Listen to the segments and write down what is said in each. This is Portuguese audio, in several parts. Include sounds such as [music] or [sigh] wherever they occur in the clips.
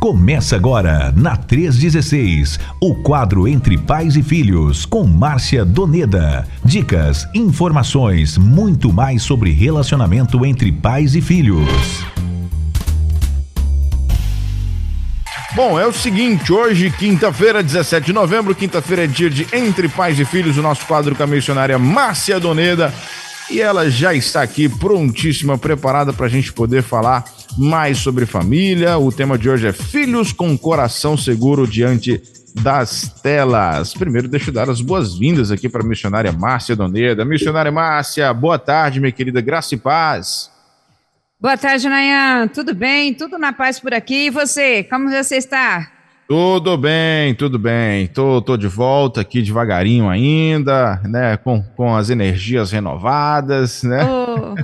Começa agora, na 316, o quadro Entre Pais e Filhos, com Márcia Doneda. Dicas, informações, muito mais sobre relacionamento entre pais e filhos. Bom, é o seguinte, hoje, quinta-feira, 17 de novembro, quinta-feira é dia de Entre Pais e Filhos, o nosso quadro com a missionária Márcia Doneda. E ela já está aqui prontíssima, preparada para a gente poder falar mais sobre família. O tema de hoje é Filhos com Coração Seguro diante das telas. Primeiro, deixa eu dar as boas-vindas aqui para a missionária Márcia Doneda. Missionária Márcia, boa tarde, minha querida Graça e Paz. Boa tarde, Nayan. Tudo bem? Tudo na paz por aqui. E você? Como você está? Tudo bem, tudo bem. Tô, tô de volta aqui devagarinho ainda, né? Com, com as energias renovadas, né? [laughs] Oh.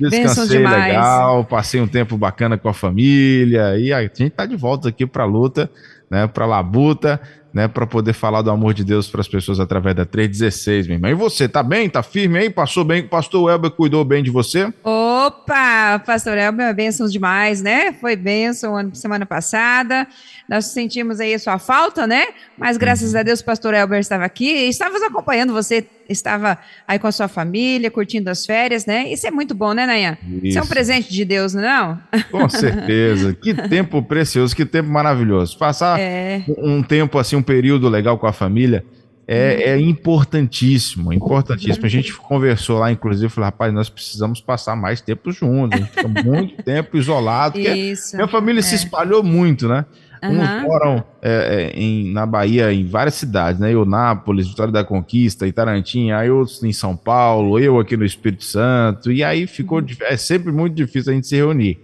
Descansei legal, passei um tempo bacana com a família e a gente tá de volta aqui para a luta, né? Para labuta, né? Para poder falar do amor de Deus para as pessoas através da 316, minha irmã. E você, tá bem? Tá firme aí? Passou bem? O pastor Elber cuidou bem de você? Opa, pastor Elber, bênçãos demais, né? Foi bênção semana passada. Nós sentimos aí a sua falta, né? Mas graças uhum. a Deus o pastor Elber estava aqui e estávamos acompanhando você, estava aí com a sua família, curtindo as férias, né? Isso é muito bom, né, Nayan? Isso, Isso é um presente de Deus, não é? Com certeza. que [laughs] tempo precioso, que tempo maravilhoso. Passar é... um tempo assim, um período legal com a família. É, é, importantíssimo, importantíssimo. A gente conversou lá, inclusive, falou, rapaz, nós precisamos passar mais tempo juntos. A gente fica muito [laughs] tempo isolado. Isso, minha família é. se espalhou muito, né? Uhum. Uns moram é, é, em, na Bahia, em várias cidades, né? Eunápolis, Vitória da Conquista, Itarantinha, aí outros em São Paulo, eu aqui no Espírito Santo, e aí ficou uhum. é sempre muito difícil a gente se reunir.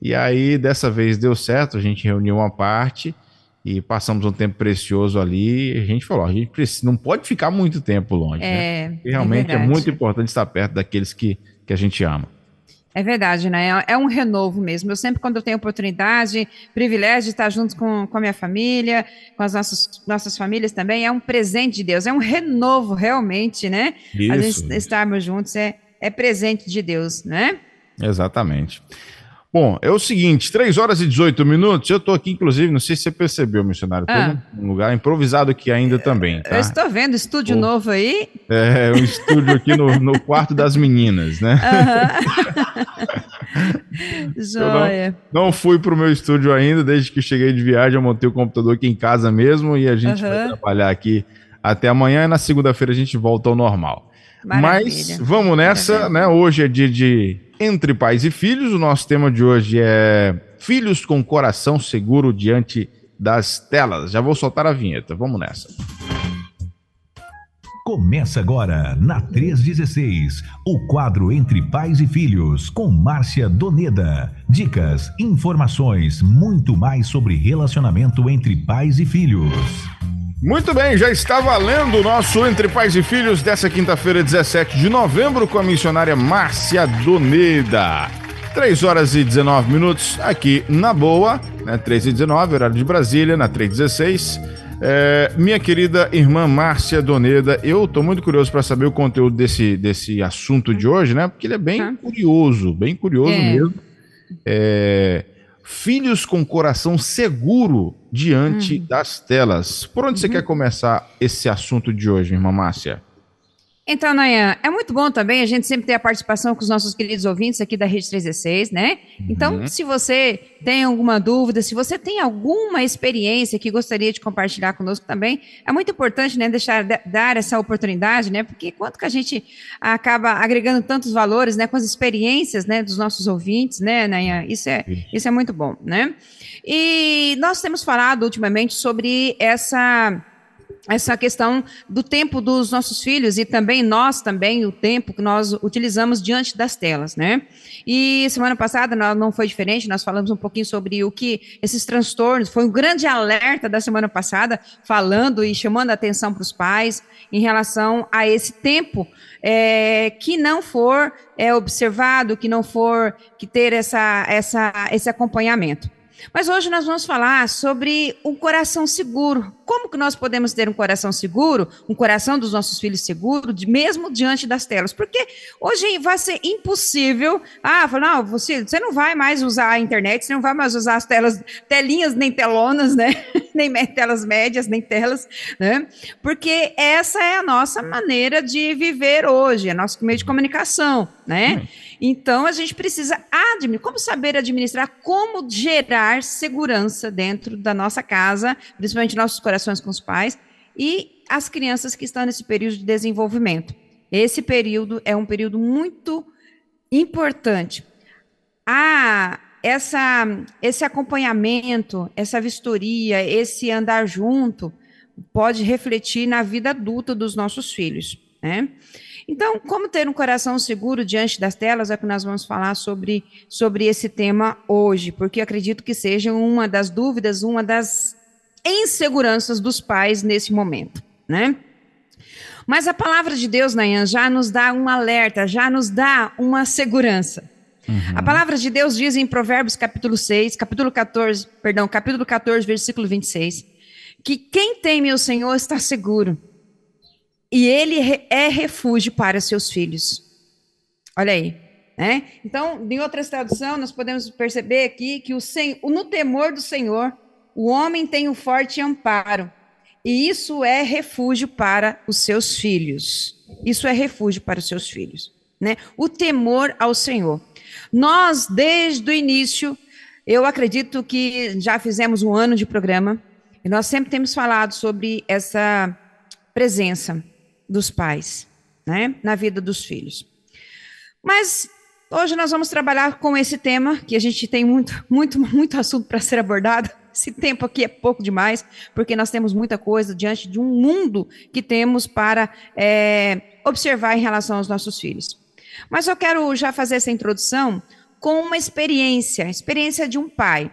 E aí, dessa vez deu certo, a gente reuniu uma parte e passamos um tempo precioso ali. A gente falou: a gente precisa, não pode ficar muito tempo longe, né? é, né? E realmente é, é muito importante estar perto daqueles que, que a gente ama. É verdade, né? É, é um renovo mesmo. Eu sempre, quando eu tenho oportunidade, privilégio de estar junto com, com a minha família, com as nossas, nossas famílias também, é um presente de Deus, é um renovo realmente, né? Isso. A gente estarmos juntos é, é presente de Deus, né? Exatamente. Bom, é o seguinte, 3 horas e 18 minutos, eu tô aqui, inclusive, não sei se você percebeu, missionário, ah. num lugar improvisado aqui ainda também, tá? Eu estou vendo, estúdio novo aí. É, um estúdio aqui no, no quarto das meninas, né? [laughs] [laughs] Joia. Não, não, fui pro meu estúdio ainda, desde que cheguei de viagem, eu montei o computador aqui em casa mesmo e a gente vai trabalhar aqui até amanhã e na segunda-feira a gente volta ao normal. Maravilha. Mas vamos nessa, Maravilha. né? Hoje é dia de entre pais e filhos. O nosso tema de hoje é filhos com coração seguro diante das telas. Já vou soltar a vinheta. Vamos nessa. Começa agora na 316, o quadro Entre Pais e Filhos, com Márcia Doneda. Dicas, informações, muito mais sobre relacionamento entre pais e filhos. Muito bem, já está valendo o nosso Entre Pais e Filhos dessa quinta-feira, 17 de novembro, com a missionária Márcia Doneda. 3 horas e 19 minutos aqui na Boa, né? 3 e 19, horário de Brasília, na 316. É, minha querida irmã Márcia Doneda, eu estou muito curioso para saber o conteúdo desse, desse assunto de hoje, né? Porque ele é bem tá. curioso, bem curioso é. mesmo. É, filhos com coração seguro diante uhum. das telas. Por onde uhum. você quer começar esse assunto de hoje, irmã Márcia? Então, Nayan, é muito bom também a gente sempre ter a participação com os nossos queridos ouvintes aqui da Rede 316, né? Então, uhum. se você tem alguma dúvida, se você tem alguma experiência que gostaria de compartilhar conosco também, é muito importante, né, deixar dar essa oportunidade, né? Porque quanto que a gente acaba agregando tantos valores, né, com as experiências, né, dos nossos ouvintes, né, Nayan? Isso é, isso é muito bom, né? E nós temos falado ultimamente sobre essa essa questão do tempo dos nossos filhos e também nós também o tempo que nós utilizamos diante das telas, né? E semana passada não foi diferente, nós falamos um pouquinho sobre o que esses transtornos, foi um grande alerta da semana passada, falando e chamando a atenção para os pais em relação a esse tempo é, que não for é, observado, que não for que ter essa, essa, esse acompanhamento. Mas hoje nós vamos falar sobre um coração seguro. Como que nós podemos ter um coração seguro, um coração dos nossos filhos seguro, de, mesmo diante das telas? Porque hoje vai ser impossível. Ah, não, você, você não vai mais usar a internet, você não vai mais usar as telas, telinhas nem telonas, né? [laughs] nem telas médias, nem telas, né? Porque essa é a nossa maneira de viver hoje, é nosso meio de comunicação, né? Hum. Então, a gente precisa administrar, como saber administrar, como gerar segurança dentro da nossa casa, principalmente nossos corações com os pais, e as crianças que estão nesse período de desenvolvimento. Esse período é um período muito importante. Ah, essa, esse acompanhamento, essa vistoria, esse andar junto, pode refletir na vida adulta dos nossos filhos, né? Então, como ter um coração seguro diante das telas é que nós vamos falar sobre, sobre esse tema hoje, porque acredito que seja uma das dúvidas, uma das inseguranças dos pais nesse momento, né? Mas a palavra de Deus, Nayan, já nos dá um alerta, já nos dá uma segurança. Uhum. A palavra de Deus diz em Provérbios capítulo 6, capítulo 14, perdão, capítulo 14, versículo 26, que quem teme o Senhor está seguro e ele é refúgio para seus filhos. Olha aí. Né? Então, em outra tradução, nós podemos perceber aqui que o no temor do Senhor, o homem tem um forte amparo, e isso é refúgio para os seus filhos. Isso é refúgio para os seus filhos. Né? O temor ao Senhor. Nós, desde o início, eu acredito que já fizemos um ano de programa, e nós sempre temos falado sobre essa presença dos pais, né, na vida dos filhos. Mas hoje nós vamos trabalhar com esse tema, que a gente tem muito, muito, muito assunto para ser abordado. Esse tempo aqui é pouco demais, porque nós temos muita coisa diante de um mundo que temos para é, observar em relação aos nossos filhos. Mas eu quero já fazer essa introdução com uma experiência, experiência de um pai.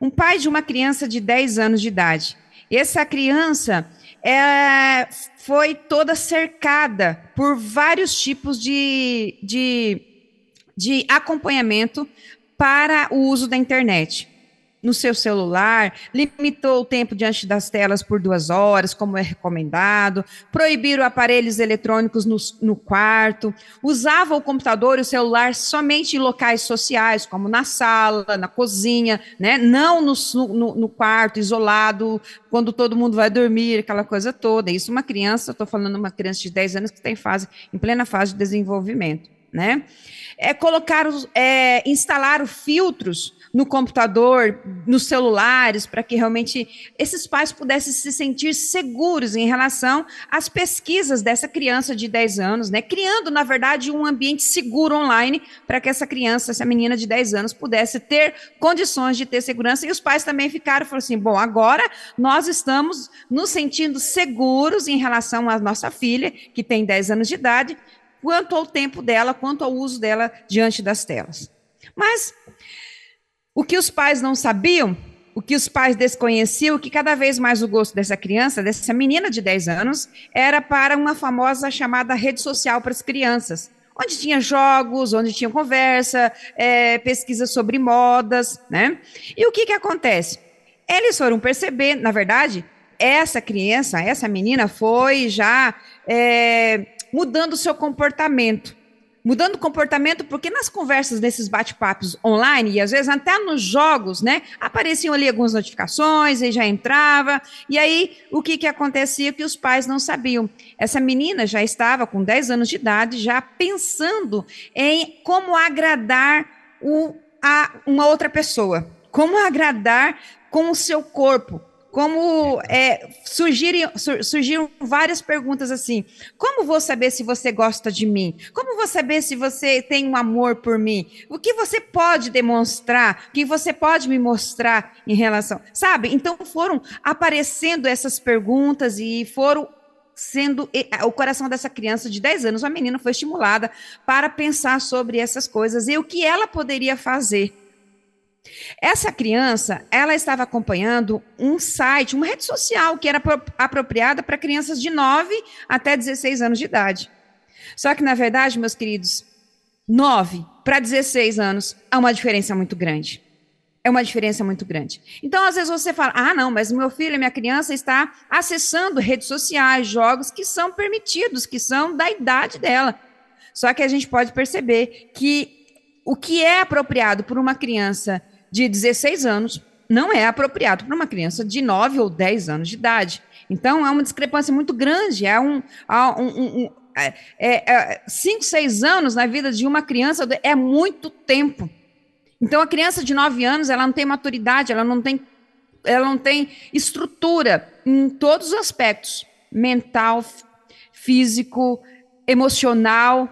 Um pai de uma criança de 10 anos de idade. Essa criança, é, foi toda cercada por vários tipos de, de, de acompanhamento para o uso da internet no seu celular, limitou o tempo diante das telas por duas horas, como é recomendado, proibiram aparelhos eletrônicos no, no quarto, usava o computador e o celular somente em locais sociais, como na sala, na cozinha, né? não no, no, no quarto, isolado, quando todo mundo vai dormir, aquela coisa toda. Isso uma criança, estou falando uma criança de 10 anos que está em fase, em plena fase de desenvolvimento. Né? É, colocar, é, instalar filtros no computador, nos celulares, para que realmente esses pais pudessem se sentir seguros em relação às pesquisas dessa criança de 10 anos, né? Criando, na verdade, um ambiente seguro online para que essa criança, essa menina de 10 anos, pudesse ter condições de ter segurança. E os pais também ficaram falaram assim: bom, agora nós estamos nos sentindo seguros em relação à nossa filha, que tem 10 anos de idade, quanto ao tempo dela, quanto ao uso dela diante das telas. Mas o que os pais não sabiam, o que os pais desconheciam, que cada vez mais o gosto dessa criança, dessa menina de 10 anos, era para uma famosa chamada rede social para as crianças, onde tinha jogos, onde tinha conversa, é, pesquisa sobre modas, né? E o que, que acontece? Eles foram perceber, na verdade, essa criança, essa menina foi já é, mudando o seu comportamento mudando o comportamento, porque nas conversas desses bate-papos online, e às vezes até nos jogos, né, apareciam ali algumas notificações, e já entrava, e aí o que, que acontecia que os pais não sabiam. Essa menina já estava com 10 anos de idade, já pensando em como agradar o, a uma outra pessoa, como agradar com o seu corpo, como é, surgiram, várias perguntas assim: como vou saber se você gosta de mim? Como vou saber se você tem um amor por mim? O que você pode demonstrar? O que você pode me mostrar em relação? Sabe? Então foram aparecendo essas perguntas e foram sendo o coração dessa criança de 10 anos, uma menina foi estimulada para pensar sobre essas coisas e o que ela poderia fazer essa criança, ela estava acompanhando um site, uma rede social que era apropriada para crianças de 9 até 16 anos de idade. Só que, na verdade, meus queridos, 9 para 16 anos há uma diferença muito grande. é uma diferença muito grande. Então, às vezes você fala: ah, não, mas meu filho, minha criança está acessando redes sociais, jogos que são permitidos, que são da idade dela. Só que a gente pode perceber que o que é apropriado por uma criança de 16 anos não é apropriado para uma criança de 9 ou 10 anos de idade. Então, é uma discrepância muito grande. É um, um, um, é, é, é, cinco, seis anos na vida de uma criança é muito tempo. Então, a criança de 9 anos, ela não tem maturidade, ela não tem, ela não tem estrutura em todos os aspectos, mental, físico, emocional,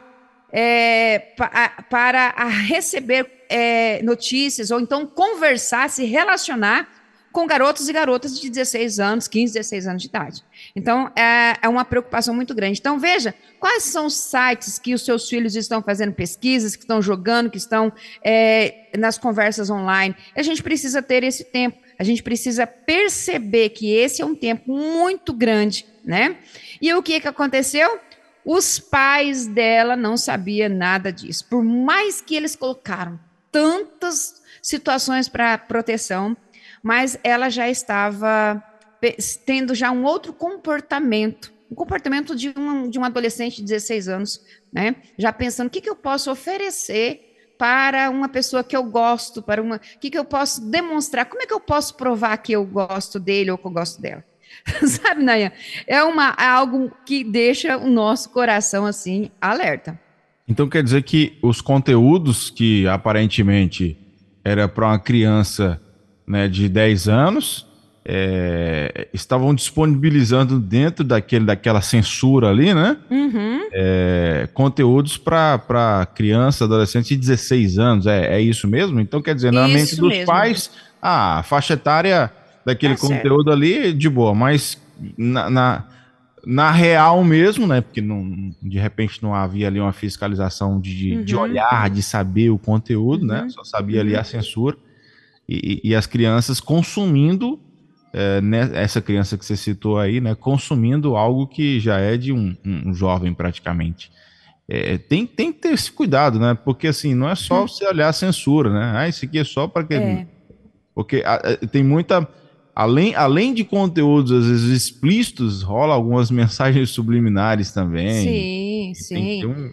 é, pa, para receber é, notícias, ou então conversar, se relacionar com garotos e garotas de 16 anos, 15, 16 anos de idade. Então, é, é, uma preocupação muito grande. Então, veja quais são os sites que os seus filhos estão fazendo pesquisas, que estão jogando, que estão é, nas conversas online. A gente precisa ter esse tempo, a gente precisa perceber que esse é um tempo muito grande, né? E o que, que aconteceu? Os pais dela não sabiam nada disso. Por mais que eles colocaram tantas situações para proteção, mas ela já estava tendo já um outro comportamento, um comportamento de um, de um adolescente de 16 anos, né? Já pensando o que, que eu posso oferecer para uma pessoa que eu gosto, para uma, o que, que eu posso demonstrar, como é que eu posso provar que eu gosto dele ou que eu gosto dela? [laughs] Sabe, Nayan? É uma é algo que deixa o nosso coração assim alerta. Então quer dizer que os conteúdos que aparentemente era para uma criança né, de 10 anos, é, estavam disponibilizando dentro daquele, daquela censura ali, né? Uhum. É, conteúdos para criança, adolescente de 16 anos. É, é isso mesmo? Então, quer dizer, na isso mente dos mesmo. pais, a faixa etária daquele tá conteúdo certo. ali, de boa, mas na, na, na, real mesmo, né? Porque não, de repente não havia ali uma fiscalização de, uhum. de olhar, de saber o conteúdo, né? uhum. né? Só sabia ali a uhum. censura e, e as crianças consumindo é, né, essa criança que você citou aí, né, consumindo algo que já é de um, um jovem praticamente. É, tem, tem que ter esse cuidado, né? Porque assim, não é só você olhar a censura, né? Ah, isso aqui é só para que. É. Porque a, a, tem muita. Além, além de conteúdos, às vezes, explícitos, rola algumas [laughs] mensagens subliminares também. Sim, sim. Um,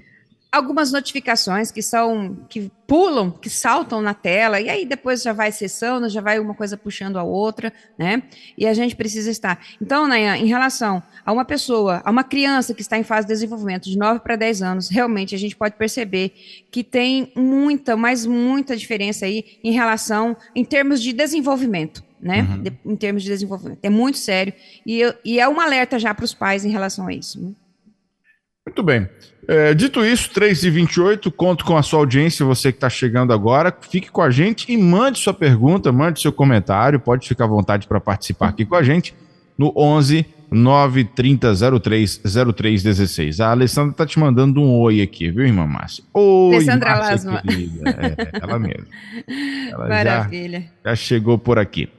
algumas notificações que são que pulam, que saltam na tela, e aí depois já vai cessando, já vai uma coisa puxando a outra, né? E a gente precisa estar. Então, Nayan, em relação a uma pessoa, a uma criança que está em fase de desenvolvimento de 9 para 10 anos, realmente a gente pode perceber que tem muita, mas muita diferença aí em relação, em termos de desenvolvimento. Né? Uhum. De, em termos de desenvolvimento. É muito sério. E, e é um alerta já para os pais em relação a isso. Né? Muito bem. É, dito isso, 3 e 28 conto com a sua audiência, você que está chegando agora. Fique com a gente e mande sua pergunta, mande seu comentário. Pode ficar à vontade para participar aqui com a gente no 11 930 03 0316. A Alessandra está te mandando um oi aqui, viu, irmã Márcia? Oi, Alessandra Lasma. É, ela mesma. [laughs] Ela Maravilha. Já, já chegou por aqui.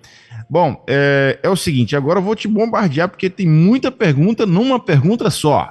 Bom, é, é, o seguinte, agora eu vou te bombardear porque tem muita pergunta numa pergunta só.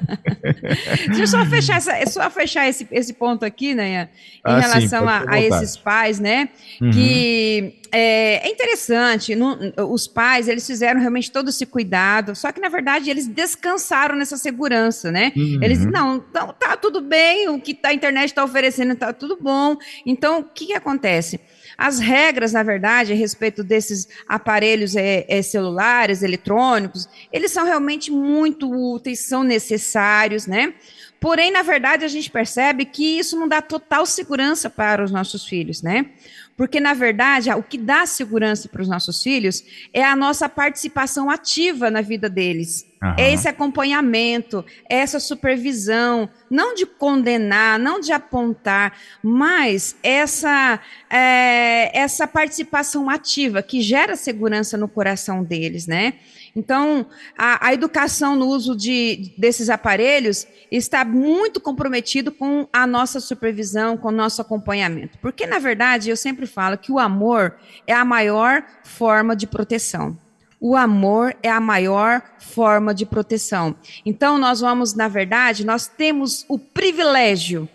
[laughs] Deixa eu só fechar, essa, é só fechar esse, esse ponto aqui, né, em ah, relação sim, a, a, esses pais, né, uhum. que é, é interessante, no, os pais, eles fizeram realmente todo esse cuidado, só que, na verdade, eles descansaram nessa segurança, né, uhum. eles, não, não, tá tudo bem, o que a internet está oferecendo tá tudo bom, então, o que, que acontece? As regras, na verdade, a respeito desses aparelhos é, é, celulares, eletrônicos, eles são realmente muito úteis, são necessários, né? Porém, na verdade, a gente percebe que isso não dá total segurança para os nossos filhos, né? Porque, na verdade, o que dá segurança para os nossos filhos é a nossa participação ativa na vida deles. Uhum. É esse acompanhamento, é essa supervisão, não de condenar, não de apontar, mas essa, é, essa participação ativa que gera segurança no coração deles, né? Então, a, a, educação no uso de, desses aparelhos está muito comprometido com a nossa supervisão, com o nosso acompanhamento. Porque, na verdade, eu sempre falo que o amor é a maior forma de proteção. O amor é a maior forma de proteção. Então, nós vamos, na verdade, nós temos o privilégio,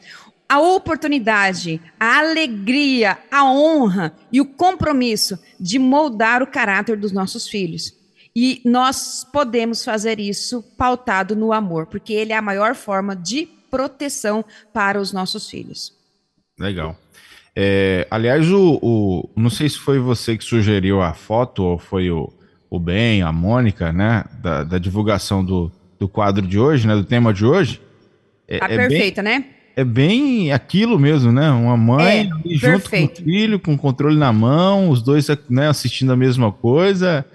a oportunidade, a alegria, a honra e o compromisso de moldar o caráter dos nossos filhos. E nós podemos fazer isso pautado no amor, porque ele é a maior forma de proteção para os nossos filhos. Legal. É, aliás, o, o, não sei se foi você que sugeriu a foto ou foi o, o Ben, a Mônica, né, da, da divulgação do, do quadro de hoje, né, do tema de hoje. É, tá é perfeita, bem, né? É bem aquilo mesmo, né? Uma mãe é, junto perfeito. com o filho, com o controle na mão, os dois né, assistindo a mesma coisa.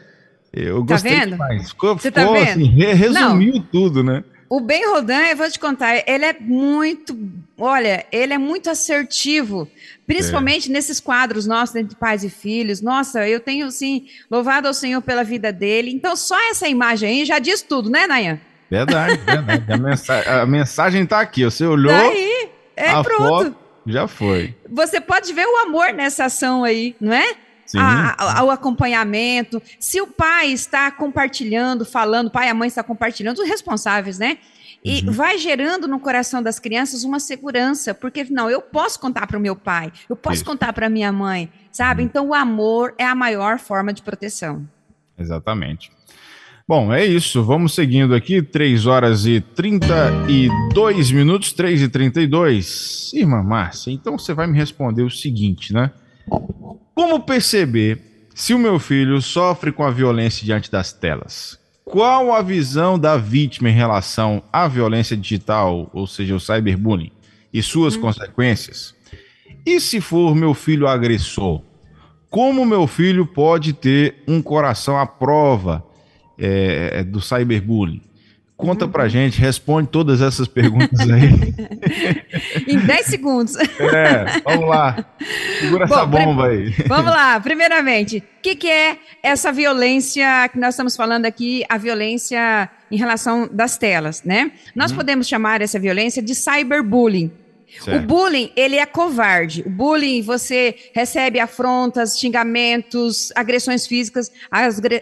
Eu tá gostei vendo? demais. Ficou, Você tá ficou, tá vendo? Assim, resumiu Não. tudo, né? O Ben Rodan, eu vou te contar, ele é muito, olha, ele é muito assertivo, principalmente é. nesses quadros nossos entre pais e filhos. Nossa, eu tenho, sim, louvado ao Senhor pela vida dele. Então, só essa imagem aí já diz tudo, né, Nayan? Verdade, verdade. A, mensagem, a mensagem tá aqui. Você olhou. Tá aí, é pronto. Foto, já foi. Você pode ver o amor nessa ação aí, não é? A, a, o acompanhamento. Se o pai está compartilhando, falando, o pai e a mãe estão compartilhando, os responsáveis, né? E uhum. vai gerando no coração das crianças uma segurança, porque não, eu posso contar para o meu pai, eu posso Isso. contar para minha mãe, sabe? Uhum. Então o amor é a maior forma de proteção. Exatamente. Bom, é isso. Vamos seguindo aqui, 3 horas e 32 minutos, 3 e 32. Irmã Márcia, então você vai me responder o seguinte, né? Como perceber se o meu filho sofre com a violência diante das telas? Qual a visão da vítima em relação à violência digital, ou seja, o cyberbullying, e suas hum. consequências? E se for meu filho agressor, como meu filho pode ter um coração à prova é, do cyberbullying? Conta pra gente, responde todas essas perguntas aí. [laughs] em 10 segundos. É, vamos lá. Segura Bom, essa bomba aí. Vamos lá. Primeiramente, o que, que é essa violência que nós estamos falando aqui, a violência em relação das telas, né? Nós hum. podemos chamar essa violência de cyberbullying. Certo. O bullying, ele é covarde. O bullying, você recebe afrontas, xingamentos, agressões físicas,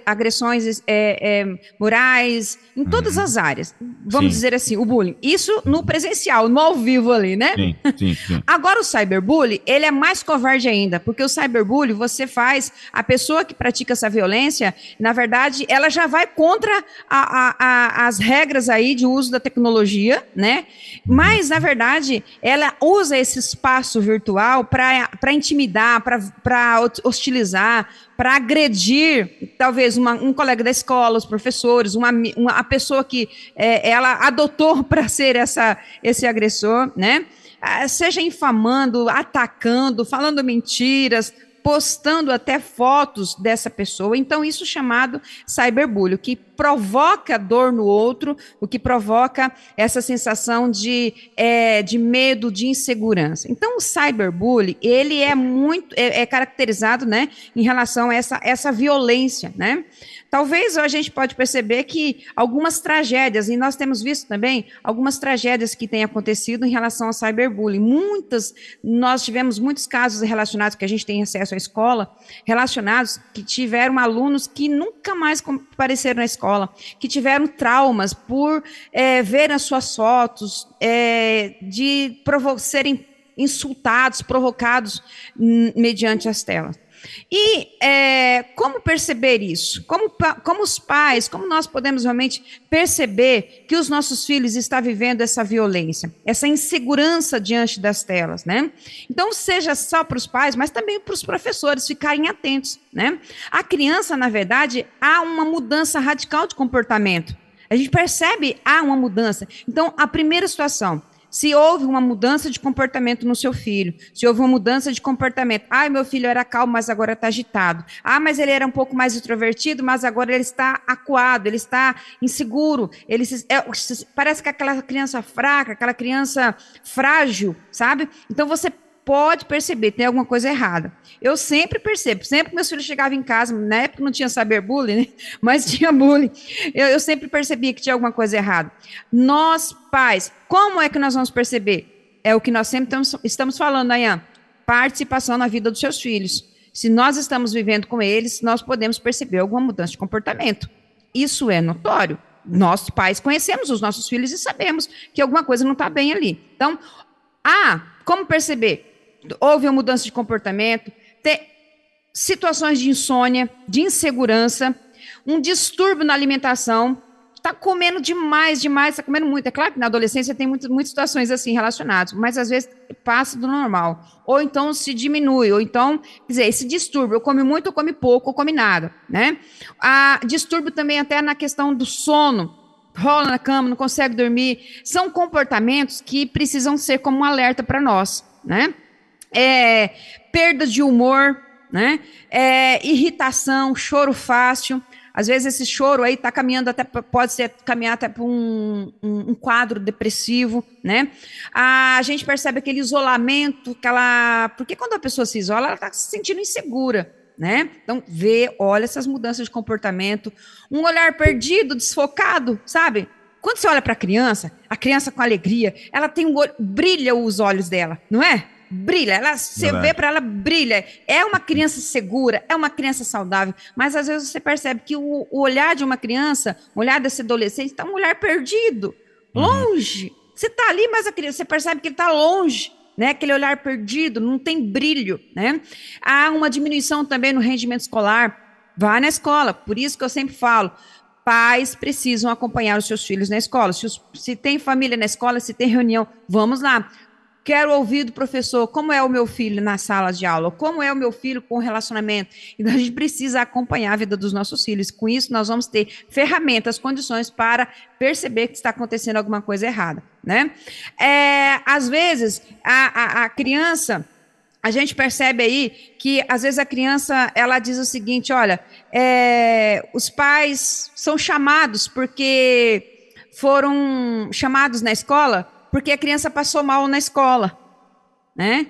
agressões é, é, morais, em todas uhum. as áreas. Vamos sim. dizer assim, o bullying. Isso no presencial, no ao vivo ali, né? Sim, sim, sim. Agora o cyberbullying, ele é mais covarde ainda, porque o cyberbullying, você faz, a pessoa que pratica essa violência, na verdade, ela já vai contra a, a, a, as regras aí de uso da tecnologia, né? Uhum. Mas, na verdade, ela ela usa esse espaço virtual para intimidar, para hostilizar, para agredir, talvez, uma, um colega da escola, os professores, uma, uma a pessoa que é, ela adotou [laughs] para ser essa, esse agressor, né? Ah, seja infamando, atacando, falando mentiras, postando até fotos dessa pessoa. Então, isso é chamado cyberbullying, que provoca dor no outro, o que provoca essa sensação de, é, de medo, de insegurança. Então, o cyberbullying, ele é muito, é, é caracterizado, né, em relação a essa, essa violência, né? Talvez a gente pode perceber que algumas tragédias, e nós temos visto também algumas tragédias que têm acontecido em relação ao cyberbullying. Muitas, nós tivemos muitos casos relacionados, que a gente tem acesso à escola, relacionados que tiveram alunos que nunca mais compareceram na escola, que tiveram traumas por é, ver as suas fotos, é, de serem insultados, provocados hum, mediante as telas. E é, como perceber isso? Como, como os pais, como nós podemos realmente perceber que os nossos filhos estão vivendo essa violência, essa insegurança diante das telas, né? Então, seja só para os pais, mas também para os professores ficarem atentos, né? A criança, na verdade, há uma mudança radical de comportamento. A gente percebe há uma mudança. Então, a primeira situação, se houve uma mudança de comportamento no seu filho, se houve uma mudança de comportamento. Ah, meu filho era calmo, mas agora está agitado. Ah, mas ele era um pouco mais introvertido, mas agora ele está acuado, ele está inseguro. Ele se, é, parece que aquela criança fraca, aquela criança frágil, sabe? Então você pode perceber, tem alguma coisa errada. Eu sempre percebo, sempre que meus filhos chegavam em casa, na época não tinha saber bullying, né? [laughs] mas tinha bullying, eu, eu sempre percebia que tinha alguma coisa errada. Nós, pais, como é que nós vamos perceber? É o que nós sempre estamos, estamos falando, Nayan, participação na vida dos seus filhos. Se nós estamos vivendo com eles, nós podemos perceber alguma mudança de comportamento. Isso é notório. Nós, pais, conhecemos os nossos filhos e sabemos que alguma coisa não está bem ali. Então, Ah, como perceber? Houve uma mudança de comportamento, ter situações de insônia, de insegurança, um distúrbio na alimentação, está comendo demais, demais, está comendo muito. É claro que na adolescência tem muito, muitas situações assim relacionadas, mas às vezes passa do normal. Ou então se diminui, ou então, quer dizer, esse distúrbio, ou come muito, ou come pouco, ou come nada, né? A distúrbio também até na questão do sono, rola na cama, não consegue dormir, são comportamentos que precisam ser como um alerta para nós, né? É, perda de humor, né? É, irritação, choro fácil, às vezes esse choro aí está caminhando até, pode ser caminhar até para um, um, um, quadro depressivo, né? A gente percebe aquele isolamento, aquela. Porque quando a pessoa se isola, ela está se sentindo insegura. Né? Então, vê, olha essas mudanças de comportamento, um olhar perdido, desfocado, sabe? Quando você olha para a criança, a criança com alegria, ela tem um olho, brilha os olhos dela, não é? Brilha, ela você vê para ela brilha. É uma criança segura, é uma criança saudável, mas às vezes você percebe que o, o olhar de uma criança, o olhar desse adolescente está um olhar perdido, uhum. longe. Você está ali, mas a criança, você percebe que ele está longe. Né, aquele olhar perdido, não tem brilho, né? Há uma diminuição também no rendimento escolar. Vá na escola, por isso que eu sempre falo, pais precisam acompanhar os seus filhos na escola. Se, os, se, tem família na escola, se tem reunião, vamos lá. Quero ouvir do professor como é o meu filho na sala de aula, como é o meu filho com o relacionamento. Então, a gente precisa acompanhar a vida dos nossos filhos. Com isso, nós vamos ter ferramentas, condições para perceber que está acontecendo alguma coisa errada. Né? É, às vezes, a, a, a criança a gente percebe aí que às vezes a criança ela diz o seguinte: olha, é, os pais são chamados porque foram chamados na escola porque a criança passou mal na escola, né?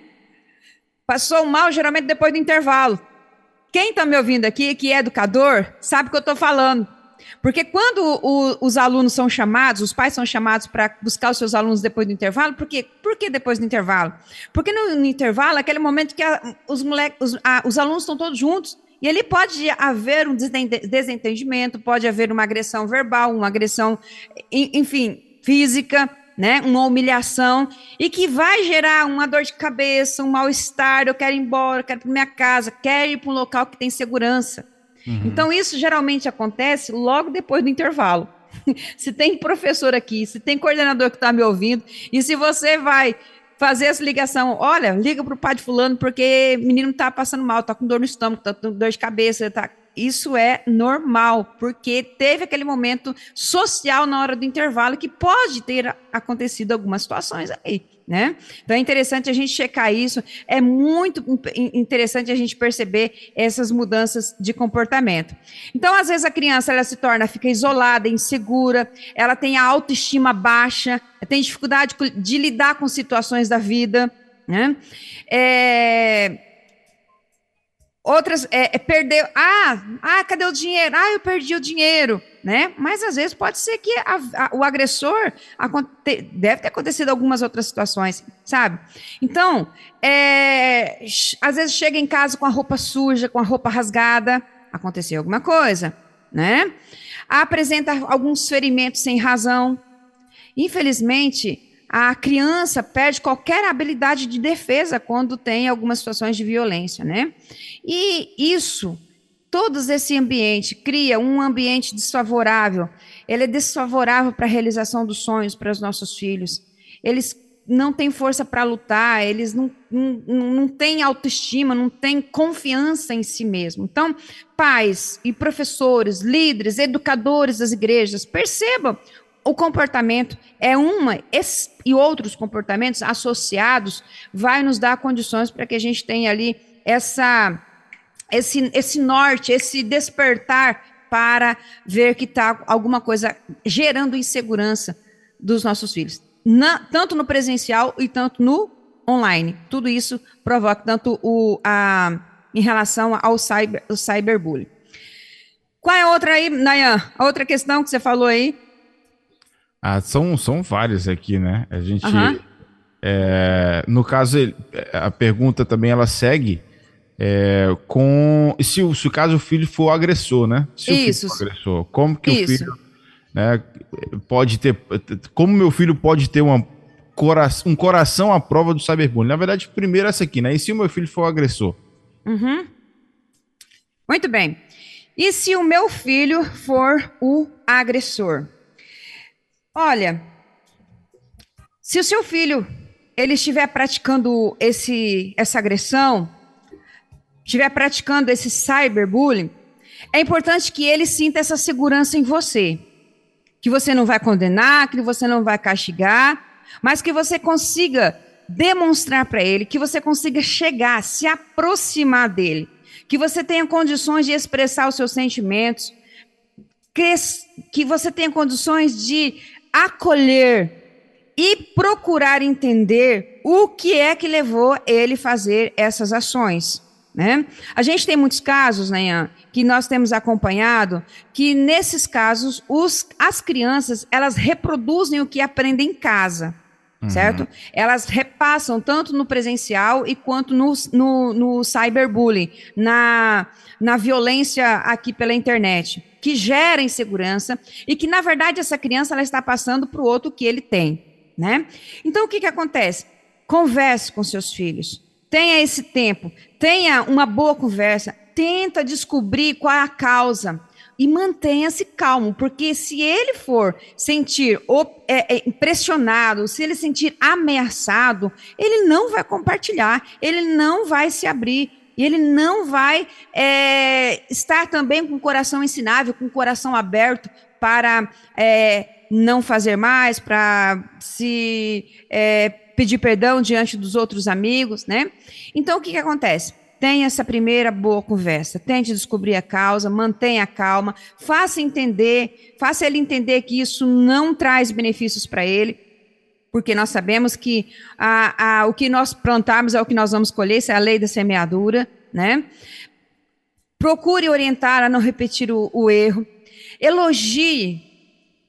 Passou mal geralmente depois do intervalo. Quem está me ouvindo aqui, que é educador, sabe o que eu estou falando. Porque quando o, os alunos são chamados, os pais são chamados para buscar os seus alunos depois do intervalo, por quê? Por que depois do intervalo? Porque no, no intervalo é aquele momento que a, os, moleque, os, a, os alunos estão todos juntos, e ali pode haver um desentendimento, pode haver uma agressão verbal, uma agressão, enfim, física, né, uma humilhação e que vai gerar uma dor de cabeça, um mal-estar, eu quero ir embora, eu quero ir para minha casa, quero ir para um local que tem segurança. Uhum. Então isso geralmente acontece logo depois do intervalo. [laughs] se tem professor aqui, se tem coordenador que está me ouvindo, e se você vai fazer essa ligação, olha, liga para o pai de fulano porque o menino está passando mal, está com dor no estômago, está com dor de cabeça, está isso é normal, porque teve aquele momento social na hora do intervalo que pode ter acontecido algumas situações aí. Né? Então é interessante a gente checar isso, é muito interessante a gente perceber essas mudanças de comportamento. Então, às vezes a criança ela se torna, fica isolada, insegura, ela tem a autoestima baixa, tem dificuldade de lidar com situações da vida, né? É, Outras é, é perder. Ah, ah, cadê o dinheiro? Ah, eu perdi o dinheiro, né? Mas às vezes pode ser que a, a, o agressor aconte, deve ter acontecido algumas outras situações, sabe? Então, é, às vezes chega em casa com a roupa suja, com a roupa rasgada, aconteceu alguma coisa, né? Apresenta alguns ferimentos sem razão. Infelizmente, a criança perde qualquer habilidade de defesa quando tem algumas situações de violência, né? E isso, todo esse ambiente cria um ambiente desfavorável. Ele é desfavorável para a realização dos sonhos para os nossos filhos. Eles não têm força para lutar, eles não, não, não têm autoestima, não têm confiança em si mesmo. Então, pais e professores, líderes, educadores das igrejas, percebam o comportamento é uma e outros comportamentos associados vai nos dar condições para que a gente tenha ali essa esse, esse norte, esse despertar para ver que está alguma coisa gerando insegurança dos nossos filhos, Na, tanto no presencial e tanto no online. Tudo isso provoca tanto o a em relação ao cyber, o cyberbullying. Qual é a outra aí, Nayan? A outra questão que você falou aí? Ah, são, são várias aqui, né? A gente. Uhum. É, no caso, a pergunta também ela segue é, com. Se, se o caso o filho for agressor, né? Se Isso. o filho for agressor, como que Isso. o filho né, pode ter. Como meu filho pode ter uma um coração à prova do cyberbullying. Na verdade, primeiro essa aqui, né? E se o meu filho for o agressor? Uhum. Muito bem. E se o meu filho for o agressor? Olha, se o seu filho ele estiver praticando esse, essa agressão, estiver praticando esse cyberbullying, é importante que ele sinta essa segurança em você. Que você não vai condenar, que você não vai castigar, mas que você consiga demonstrar para ele, que você consiga chegar, se aproximar dele, que você tenha condições de expressar os seus sentimentos, que, que você tenha condições de acolher e procurar entender o que é que levou ele a fazer essas ações. Né? A gente tem muitos casos, né, que nós temos acompanhado, que nesses casos os, as crianças elas reproduzem o que aprendem em casa. Uhum. Certo? Elas repassam tanto no presencial e quanto no, no, no cyberbullying, na, na violência aqui pela internet, que gera insegurança e que, na verdade, essa criança ela está passando para o outro que ele tem né? Então o que que acontece? Converse com seus filhos. Tenha esse tempo, tenha uma boa conversa, tenta descobrir qual é a causa e mantenha-se calmo, porque se ele for sentir é, é, impressionado, se ele sentir ameaçado, ele não vai compartilhar, ele não vai se abrir, e ele não vai é, estar também com o coração ensinável, com o coração aberto para é, não fazer mais, para se é, pedir perdão diante dos outros amigos, né? Então, o que, que acontece? Tenha essa primeira boa conversa, tente descobrir a causa, mantenha a calma, faça entender, faça ele entender que isso não traz benefícios para ele, porque nós sabemos que a, a, o que nós plantarmos é o que nós vamos colher, isso é a lei da semeadura, né? Procure orientar a não repetir o, o erro. Elogie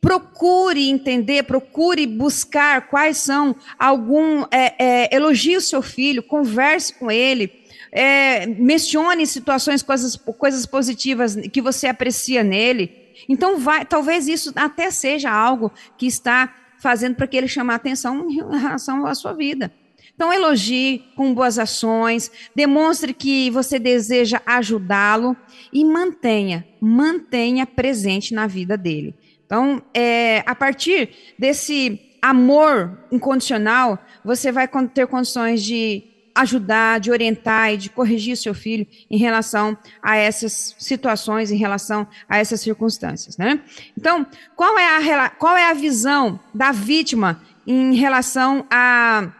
procure entender, procure buscar quais são algum é, é, elogie o seu filho, converse com ele, é, mencione situações, coisas, coisas positivas que você aprecia nele. Então, vai, talvez isso até seja algo que está fazendo para que ele chame a atenção em relação à sua vida. Então, elogie com boas ações, demonstre que você deseja ajudá-lo e mantenha, mantenha presente na vida dele. Então, é, a partir desse amor incondicional, você vai ter condições de ajudar, de orientar e de corrigir seu filho em relação a essas situações, em relação a essas circunstâncias, né? Então, qual é a, qual é a visão da vítima em relação a,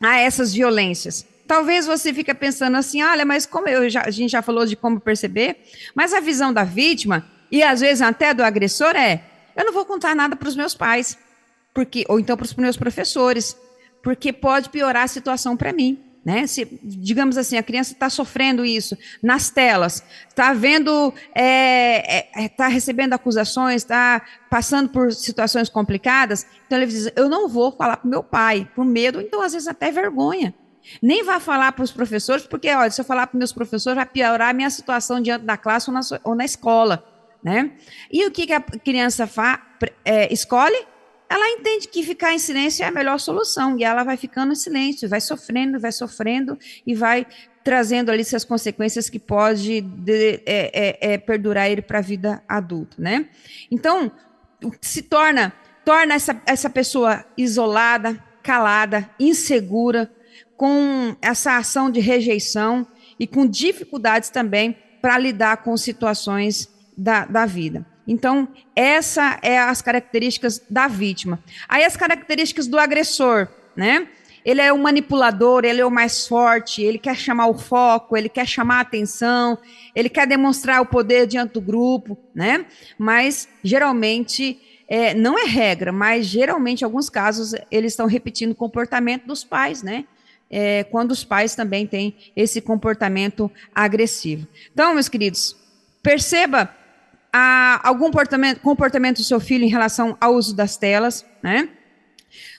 a essas violências? Talvez você fique pensando assim, olha, mas como eu já, a gente já falou de como perceber, mas a visão da vítima, e às vezes até do agressor, é eu não vou contar nada para os meus pais, porque ou então para os meus professores, porque pode piorar a situação para mim. Né? Se, digamos assim, a criança está sofrendo isso nas telas, está vendo, está é, é, tá recebendo acusações, está passando por situações complicadas, então ele diz: Eu não vou falar para meu pai, por medo, então às vezes até vergonha. Nem vai falar para os professores, porque olha, se eu falar para meus professores, vai piorar a minha situação diante da classe ou na, ou na escola né? E o que, que a criança fa, é, escolhe? Ela entende que ficar em silêncio é a melhor solução e ela vai ficando em silêncio, vai sofrendo, vai sofrendo e vai trazendo ali suas consequências que pode de, é, é, é perdurar ele para a vida adulta, né? Então se torna torna essa, essa pessoa isolada, calada, insegura, com essa ação de rejeição e com dificuldades também para lidar com situações da, da vida. Então, essa é as características da vítima. Aí as características do agressor, né? Ele é o manipulador, ele é o mais forte, ele quer chamar o foco, ele quer chamar a atenção, ele quer demonstrar o poder diante do grupo, né? Mas geralmente é, não é regra, mas geralmente em alguns casos eles estão repetindo o comportamento dos pais, né? É, quando os pais também têm esse comportamento agressivo. Então, meus queridos, perceba a algum comportamento, comportamento do seu filho em relação ao uso das telas, né?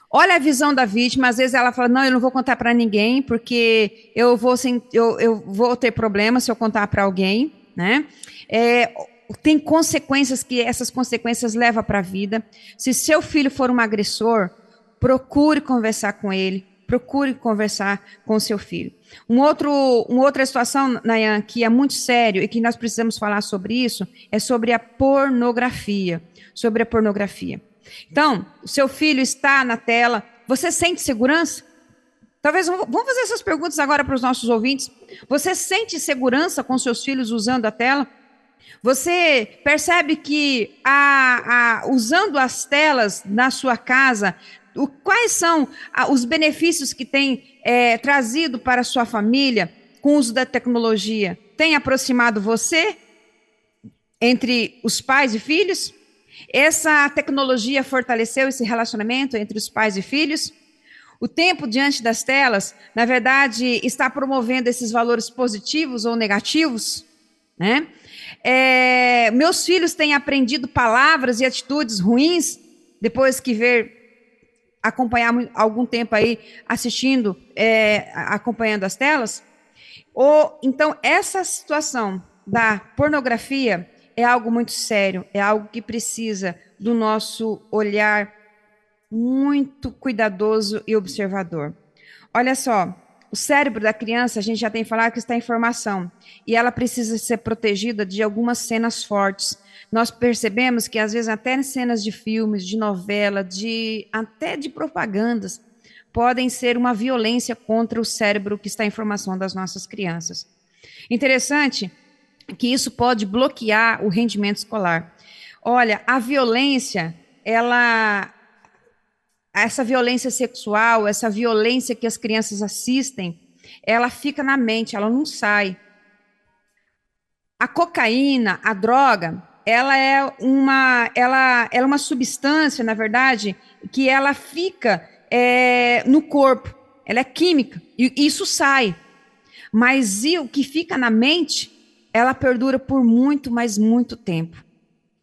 Olha a visão da vítima, às vezes ela fala, não, eu não vou contar para ninguém, porque eu vou, eu, eu vou ter problema se eu contar para alguém, né? É, tem consequências que essas consequências levam para a vida. Se seu filho for um agressor, procure conversar com ele, procure conversar com seu filho. Um outro, uma outra situação, Nayan, que é muito sério e que nós precisamos falar sobre isso, é sobre a pornografia. Sobre a pornografia. Então, seu filho está na tela, você sente segurança? Talvez vamos fazer essas perguntas agora para os nossos ouvintes. Você sente segurança com seus filhos usando a tela? Você percebe que a, a, usando as telas na sua casa, o, quais são a, os benefícios que tem é, trazido para a sua família com o uso da tecnologia? Tem aproximado você entre os pais e filhos? Essa tecnologia fortaleceu esse relacionamento entre os pais e filhos? O tempo diante das telas, na verdade, está promovendo esses valores positivos ou negativos, né? É, meus filhos têm aprendido palavras e atitudes ruins depois que ver acompanhar algum tempo aí assistindo, é, acompanhando as telas. Ou então essa situação da pornografia é algo muito sério, é algo que precisa do nosso olhar muito cuidadoso e observador. Olha só, o cérebro da criança, a gente já tem falado que está em formação, e ela precisa ser protegida de algumas cenas fortes. Nós percebemos que, às vezes, até cenas de filmes, de novela, de até de propagandas, podem ser uma violência contra o cérebro que está em formação das nossas crianças. Interessante que isso pode bloquear o rendimento escolar. Olha, a violência, ela essa violência sexual, essa violência que as crianças assistem, ela fica na mente, ela não sai. A cocaína, a droga, ela é uma, ela, ela é uma substância, na verdade, que ela fica é, no corpo. Ela é química e isso sai. Mas e o que fica na mente, ela perdura por muito, mas muito tempo.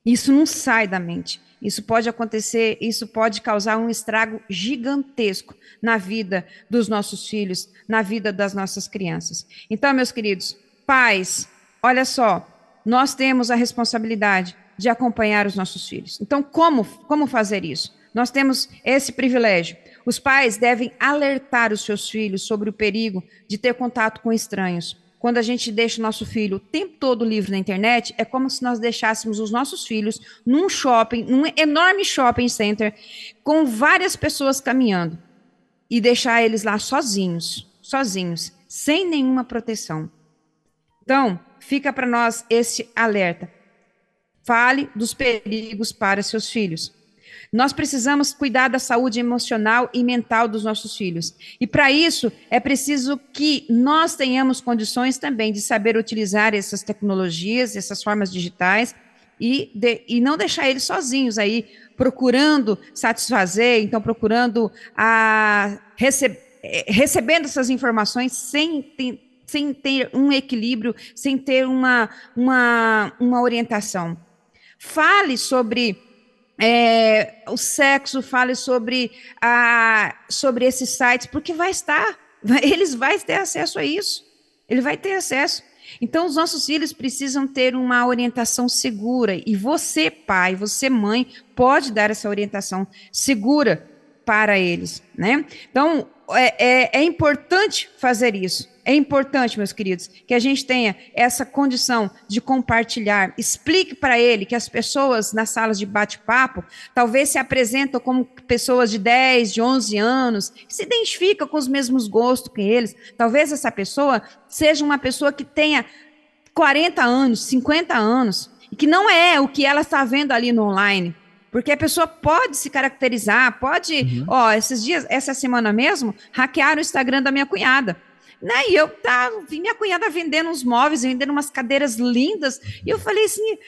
Isso não sai da mente. Isso pode acontecer, isso pode causar um estrago gigantesco na vida dos nossos filhos, na vida das nossas crianças. Então, meus queridos, pais, olha só, nós temos a responsabilidade de acompanhar os nossos filhos. Então, como, como fazer isso? Nós temos esse privilégio. Os pais devem alertar os seus filhos sobre o perigo de ter contato com estranhos quando a gente deixa o nosso filho o tempo todo livre na internet, é como se nós deixássemos os nossos filhos num shopping, num enorme shopping center, com várias pessoas caminhando, e deixar eles lá sozinhos, sozinhos, sem nenhuma proteção. Então, fica para nós esse alerta. Fale dos perigos para seus filhos. Nós precisamos cuidar da saúde emocional e mental dos nossos filhos. E para isso, é preciso que nós tenhamos condições também de saber utilizar essas tecnologias, essas formas digitais, e, de, e não deixar eles sozinhos aí, procurando satisfazer, então procurando a, eh, recebendo essas informações sem sem ter um equilíbrio, sem ter uma, uma, uma orientação. Fale sobre é, o sexo, fale sobre, a, sobre esses sites, porque vai estar, [laughs] eles vão ter acesso a isso. Ele vai ter acesso. Então, os nossos filhos precisam ter uma orientação segura. E você, pai, você, mãe, pode dar essa orientação segura para eles. Né? Então, é, é, é importante fazer isso. É importante, meus queridos, que a gente tenha essa condição de compartilhar. Explique para ele que as pessoas nas salas de bate-papo talvez se apresentam como pessoas de 10, de 11 anos, que se identificam com os mesmos gostos que eles. Talvez essa pessoa seja uma pessoa que tenha 40 anos, 50 anos, e que não é o que ela está vendo ali no online. Porque a pessoa pode se caracterizar, pode. Uhum. Ó, esses dias, essa semana mesmo, hackearam o Instagram da minha cunhada. Né? E eu tá, vi minha cunhada vendendo uns móveis, vendendo umas cadeiras lindas. E eu falei assim: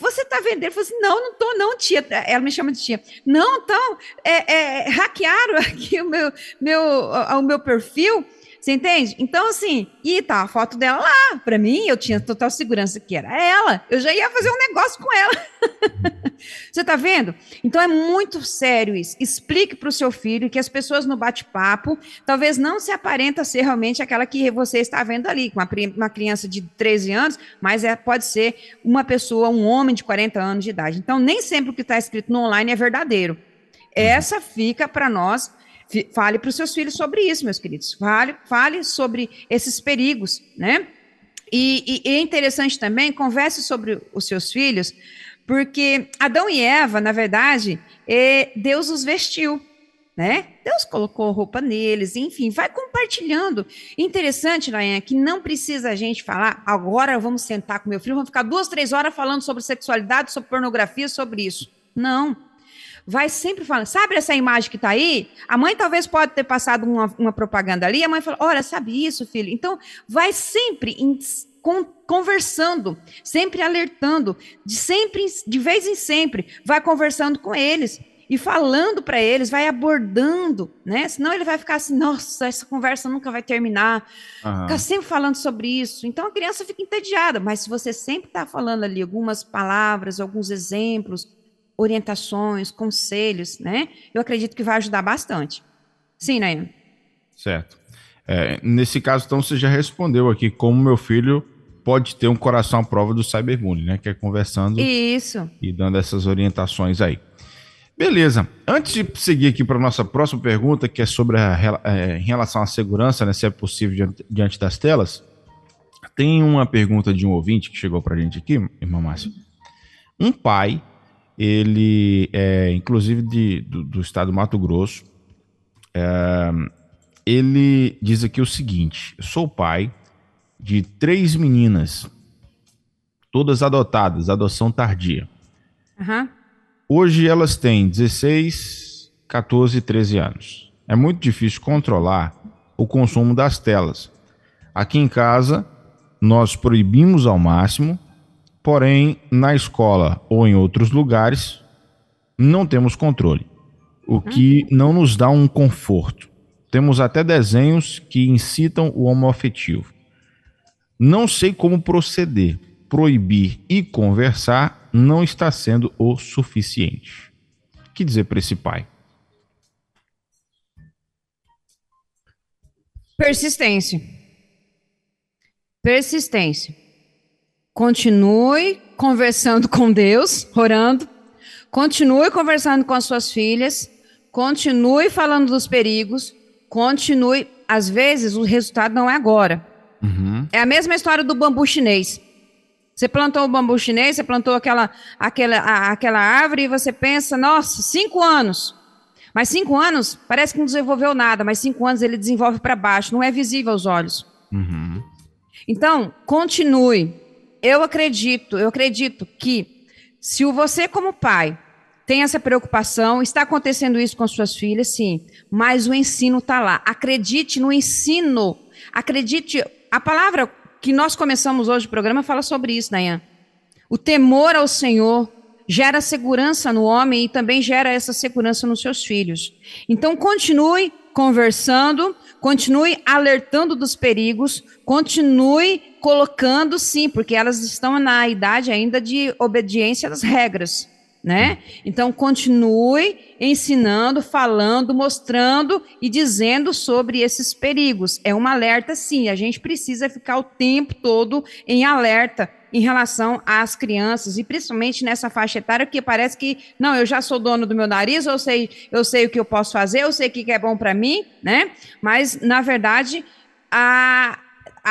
você tá vendendo? Eu falei assim: não, não tô, não, tia. Ela me chama de tia. Não, então, é, é, hackearam [laughs] aqui o meu, meu, o meu perfil. Você entende? Então, assim, e tá a foto dela lá. Para mim, eu tinha total segurança que era ela. Eu já ia fazer um negócio com ela. [laughs] Você tá vendo? Então é muito sério isso. Explique para o seu filho que as pessoas no bate-papo talvez não se aparenta ser realmente aquela que você está vendo ali, com uma, uma criança de 13 anos, mas é, pode ser uma pessoa, um homem de 40 anos de idade. Então, nem sempre o que está escrito no online é verdadeiro Essa fica para nós. Fale para os seus filhos sobre isso, meus queridos. Fale, fale sobre esses perigos, né? E, e, é interessante também, converse sobre os seus filhos, porque Adão e Eva, na verdade, é, Deus os vestiu né? Deus colocou roupa neles, enfim, vai compartilhando. Interessante, Lainha, que não precisa a gente falar, agora vamos sentar com meu filho, vamos ficar duas, três horas falando sobre sexualidade, sobre pornografia, sobre isso. Não. Vai sempre falando, sabe essa imagem que está aí? A mãe talvez pode ter passado uma, uma propaganda ali, a mãe fala, olha, sabe isso, filho? Então, vai sempre conversando, sempre alertando, de sempre, de vez em sempre, vai conversando com eles e falando para eles, vai abordando, né? Senão ele vai ficar assim, nossa, essa conversa nunca vai terminar. Uhum. Fica sempre falando sobre isso. Então a criança fica entediada, mas se você sempre está falando ali algumas palavras, alguns exemplos, orientações, conselhos, né? Eu acredito que vai ajudar bastante. Sim, Nayan. Certo. É, nesse caso, então, você já respondeu aqui como meu filho pode ter um coração à prova do cyberbullying, né? Que é conversando Isso. e dando essas orientações aí. Beleza. Antes de seguir aqui para a nossa próxima pergunta, que é sobre a, é, em relação à segurança, né, se é possível diante, diante, das telas, tem uma pergunta de um ouvinte que chegou para a gente aqui, irmã Márcia. Um pai, ele é inclusive de, do, do estado do Mato Grosso, é, ele diz aqui o seguinte: eu sou pai de três meninas, todas adotadas, adoção tardia. Uhum. Hoje elas têm 16, 14 e 13 anos. É muito difícil controlar o consumo das telas. Aqui em casa, nós proibimos ao máximo, porém, na escola ou em outros lugares, não temos controle, o que não nos dá um conforto. Temos até desenhos que incitam o homoafetivo. Não sei como proceder, proibir e conversar não está sendo o suficiente. O que dizer para esse pai? Persistência. Persistência. Continue conversando com Deus, orando. Continue conversando com as suas filhas. Continue falando dos perigos. Continue. Às vezes, o resultado não é agora. Uhum. É a mesma história do bambu chinês. Você plantou o bambu chinês, você plantou aquela, aquela, a, aquela árvore e você pensa, nossa, cinco anos. Mas cinco anos parece que não desenvolveu nada, mas cinco anos ele desenvolve para baixo, não é visível aos olhos. Uhum. Então, continue. Eu acredito, eu acredito que se você, como pai, tem essa preocupação, está acontecendo isso com suas filhas, sim, mas o ensino está lá. Acredite no ensino. Acredite. A palavra que nós começamos hoje o programa fala sobre isso, Dayan. O temor ao Senhor gera segurança no homem e também gera essa segurança nos seus filhos. Então, continue conversando, continue alertando dos perigos, continue colocando, sim, porque elas estão na idade ainda de obediência às regras né? Então continue ensinando, falando, mostrando e dizendo sobre esses perigos. É um alerta, sim. A gente precisa ficar o tempo todo em alerta em relação às crianças e principalmente nessa faixa etária que parece que não, eu já sou dono do meu nariz, eu sei, eu sei o que eu posso fazer, eu sei o que é bom para mim, né? Mas na verdade a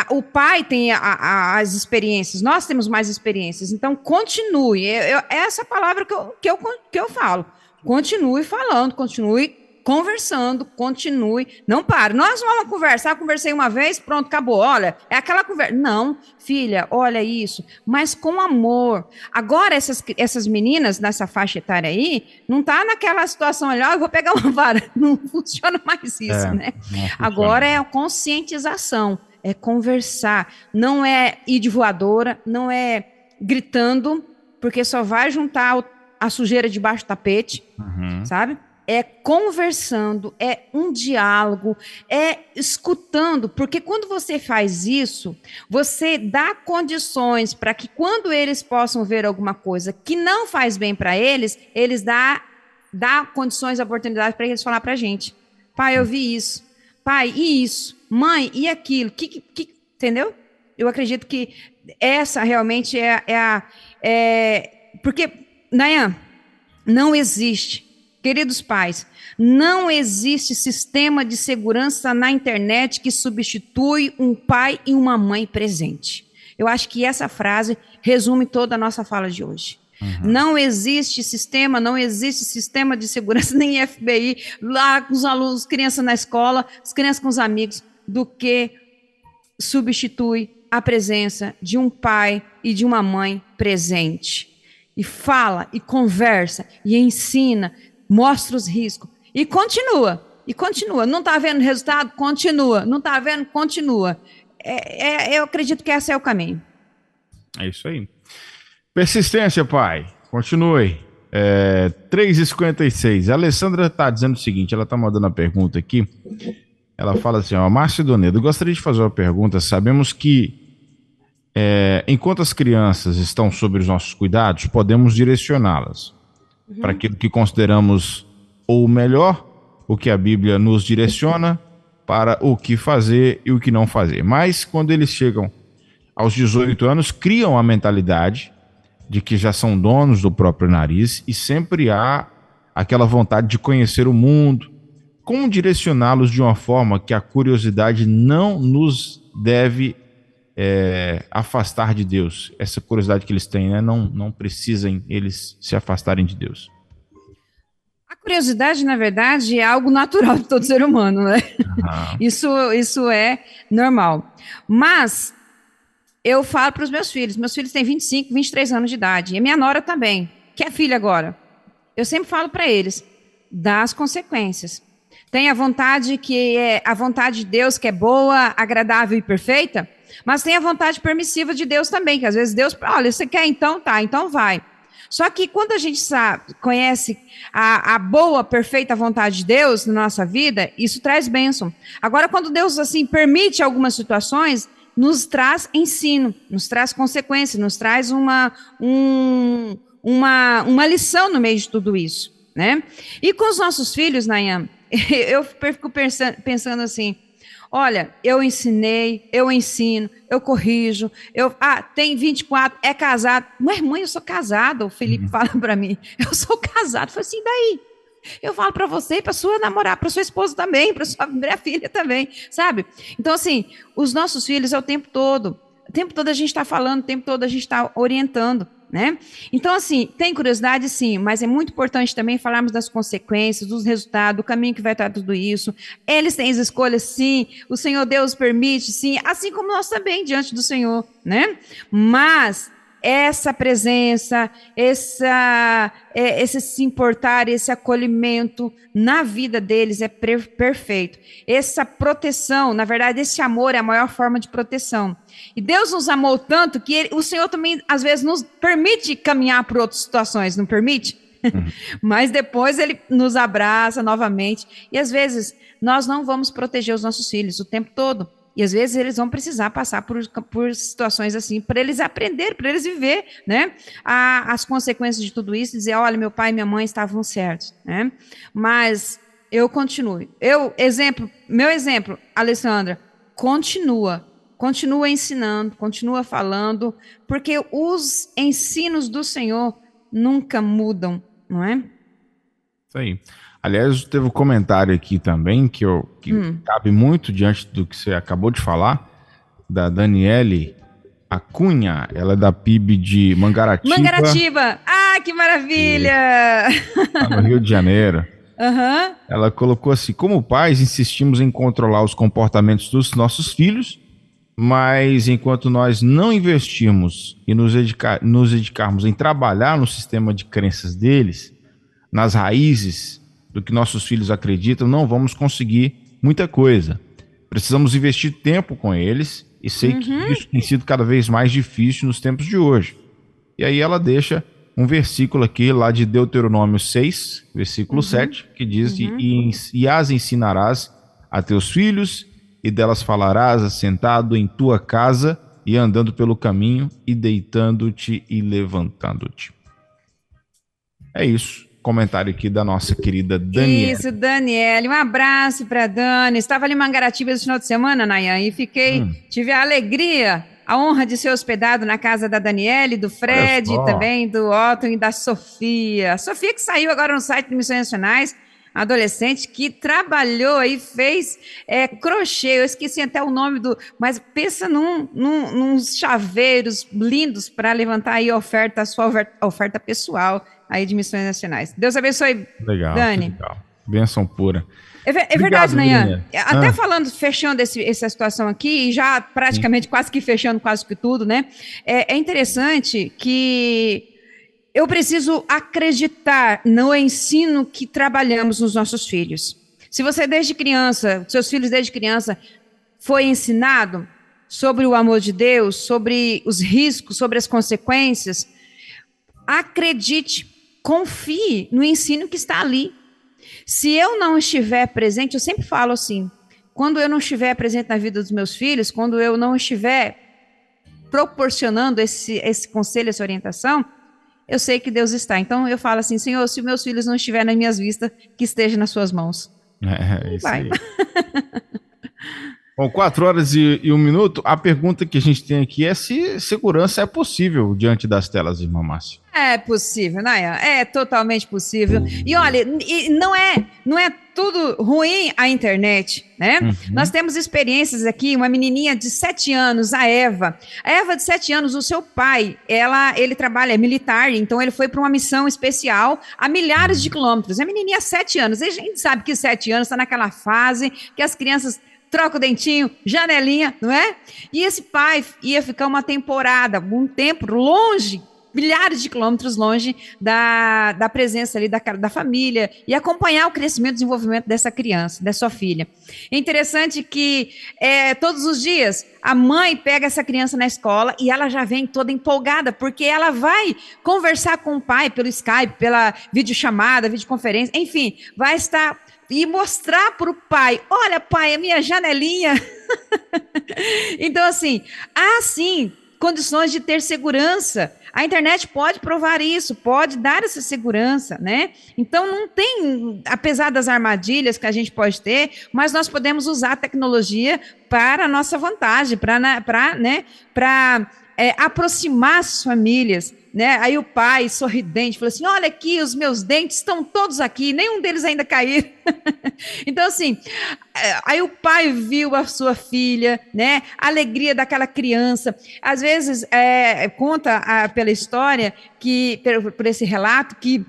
o pai tem a, a, as experiências, nós temos mais experiências, então continue. Eu, eu, é essa palavra que eu, que, eu, que eu falo. Continue falando, continue conversando, continue, não pare. Nós vamos conversar, conversei uma vez, pronto, acabou. Olha, é aquela conversa. Não, filha, olha isso, mas com amor. Agora, essas, essas meninas nessa faixa etária aí, não tá naquela situação ali, ó, eu vou pegar uma vara. [laughs] Não funciona mais isso, é, né? Agora é a conscientização é conversar, não é ir de voadora, não é gritando, porque só vai juntar a sujeira debaixo do tapete, uhum. sabe? É conversando, é um diálogo, é escutando, porque quando você faz isso, você dá condições para que quando eles possam ver alguma coisa que não faz bem para eles, eles dá, dá condições, oportunidades para eles falar para a gente. Pai, eu vi isso. Pai, e isso? mãe, e aquilo? Que, que, entendeu? Eu acredito que essa realmente é, é a. É, porque, Nayan, não existe Queridos pais, não existe sistema de segurança na internet que substitui um pai e uma mãe presente. Eu acho que essa frase resume toda a nossa fala de hoje. Uhum. Não existe sistema, não existe sistema de segurança, [laughs] nem FBI, lá com os alunos, crianças na escola, as crianças com os amigos, do que substitui a presença de um pai e de uma mãe presente. E fala, e conversa, e ensina, mostra os riscos e continua. E continua. Não está vendo resultado? Continua. Não está vendo? Continua. É, é, eu acredito que esse é o caminho. É isso aí. Persistência, pai. Continue. É, 3h56. A Alessandra está dizendo o seguinte: ela está mandando a pergunta aqui. Ela fala assim: ó, Márcio Donedo, gostaria de fazer uma pergunta. Sabemos que é, enquanto as crianças estão sob os nossos cuidados, podemos direcioná-las uhum. para aquilo que consideramos ou melhor, o que a Bíblia nos direciona para o que fazer e o que não fazer. Mas quando eles chegam aos 18 anos, criam a mentalidade de que já são donos do próprio nariz e sempre há aquela vontade de conhecer o mundo. Como direcioná-los de uma forma que a curiosidade não nos deve é, afastar de Deus. Essa curiosidade que eles têm, né? não, não precisem eles se afastarem de Deus. A curiosidade, na verdade, é algo natural de todo ser humano, né? Isso, isso é normal. Mas eu falo para os meus filhos, meus filhos têm 25, 23 anos de idade, e a minha nora também, que é filha agora. Eu sempre falo para eles das consequências. Tem a vontade que é a vontade de Deus que é boa, agradável e perfeita, mas tem a vontade permissiva de Deus também, que às vezes Deus, olha, você quer então, tá, então vai. Só que quando a gente sabe, conhece a, a, boa, perfeita vontade de Deus na nossa vida, isso traz bênção. Agora, quando Deus assim permite algumas situações, nos traz ensino, nos traz consequência, nos traz uma, um, uma, uma lição no meio de tudo isso. Né? E com os nossos filhos, Nayan, [laughs] eu fico pensando, pensando assim, Olha, eu ensinei, eu ensino, eu corrijo. Eu, ah, tem 24, é casado. Mas, mãe, eu sou casada. O Felipe uhum. fala para mim, eu sou casado. Falei assim, daí? Eu falo para você, para sua namorada, para sua esposa também, para sua [laughs] filha também, sabe? Então, assim, os nossos filhos é o tempo todo. O tempo todo a gente está falando, o tempo todo a gente está orientando. Né? Então, assim, tem curiosidade, sim, mas é muito importante também falarmos das consequências, dos resultados, do caminho que vai estar tudo isso. Eles têm as escolhas, sim, o Senhor Deus permite, sim, assim como nós também diante do Senhor, né? Mas essa presença, essa, é, esse se importar, esse acolhimento na vida deles é perfeito. Essa proteção, na verdade, esse amor é a maior forma de proteção. E Deus nos amou tanto que ele, o Senhor também, às vezes, nos permite caminhar por outras situações, não permite? Uhum. [laughs] Mas depois ele nos abraça novamente. E às vezes nós não vamos proteger os nossos filhos o tempo todo. E às vezes eles vão precisar passar por, por situações assim, para eles aprender, para eles viver, né? A, as consequências de tudo isso, dizer, olha, meu pai e minha mãe estavam certos, né? Mas eu continuo. Eu, exemplo, meu exemplo, Alessandra, continua. Continua ensinando, continua falando, porque os ensinos do Senhor nunca mudam, não é? Isso aí. Aliás, teve um comentário aqui também que, eu, que hum. cabe muito diante do que você acabou de falar, da Daniele Acunha, ela é da PIB de Mangaratiba. Mangaratiba! Ah, que maravilha! Tá no Rio de Janeiro. [laughs] Uhum. Ela colocou assim: como pais, insistimos em controlar os comportamentos dos nossos filhos, mas enquanto nós não investirmos e nos, dedicar, nos dedicarmos em trabalhar no sistema de crenças deles, nas raízes do que nossos filhos acreditam, não vamos conseguir muita coisa. Precisamos investir tempo com eles e sei uhum. que isso tem sido cada vez mais difícil nos tempos de hoje. E aí ela deixa um versículo aqui lá de Deuteronômio 6, versículo uhum. 7, que diz: uhum. e, e as ensinarás a teus filhos, e delas falarás assentado em tua casa e andando pelo caminho, e deitando-te e levantando-te. É isso comentário aqui da nossa querida Daniela. Isso, Daniela. Um abraço para Dani. Estava ali em Mangaratiba esse final de semana, Nayan, e fiquei, hum. tive a alegria a honra de ser hospedado na casa da Daniele, do Fred, também do Otto e da Sofia. A Sofia que saiu agora no site de Missões Nacionais, adolescente que trabalhou e fez é, crochê. Eu esqueci até o nome do. Mas pensa num, num, nos chaveiros lindos para levantar aí a oferta, a sua oferta pessoal aí de Missões Nacionais. Deus abençoe, legal, Dani. Legal. Benção pura. É, é verdade, Nayan. Até ah. falando, fechando esse, essa situação aqui, e já praticamente Sim. quase que fechando quase que tudo, né? É, é interessante que eu preciso acreditar no ensino que trabalhamos nos nossos filhos. Se você desde criança, seus filhos desde criança, foi ensinado sobre o amor de Deus, sobre os riscos, sobre as consequências, acredite, confie no ensino que está ali. Se eu não estiver presente, eu sempre falo assim, quando eu não estiver presente na vida dos meus filhos, quando eu não estiver proporcionando esse, esse conselho, essa orientação, eu sei que Deus está. Então eu falo assim, Senhor, se meus filhos não estiverem nas minhas vistas, que esteja nas suas mãos. É, é isso Vai. [laughs] Bom, quatro horas e, e, um minuto. A pergunta que a gente tem aqui é se segurança é possível diante das telas, irmã Márcia. É possível, Naya. É totalmente possível. E olha, não é, não é tudo ruim a internet, né? Uhum. Nós temos experiências aqui, uma menininha de sete anos, a Eva. A Eva de sete anos, o seu pai, ela, ele trabalha é militar, então ele foi para uma missão especial a milhares de quilômetros. A menininha sete anos. E a gente sabe que sete anos está naquela fase que as crianças troca o dentinho, janelinha, não é? E esse pai ia ficar uma temporada, um tempo longe, milhares de quilômetros longe da, da presença ali da, da família e acompanhar o crescimento e desenvolvimento dessa criança, dessa sua filha. É interessante que é, todos os dias a mãe pega essa criança na escola e ela já vem toda empolgada, porque ela vai conversar com o pai pelo Skype, pela videochamada, videoconferência, enfim, vai estar e mostrar para o pai: olha, pai, a minha janelinha. [laughs] então, assim, há sim condições de ter segurança. A internet pode provar isso, pode dar essa segurança, né? Então não tem, apesar das armadilhas que a gente pode ter, mas nós podemos usar a tecnologia para a nossa vantagem, para né, para é, aproximar as famílias né? Aí o pai, sorridente, falou assim: Olha aqui, os meus dentes estão todos aqui, nenhum deles ainda caíram. [laughs] então, assim, é, aí o pai viu a sua filha, né? A alegria daquela criança. Às vezes, é, conta a, pela história, que por, por esse relato, que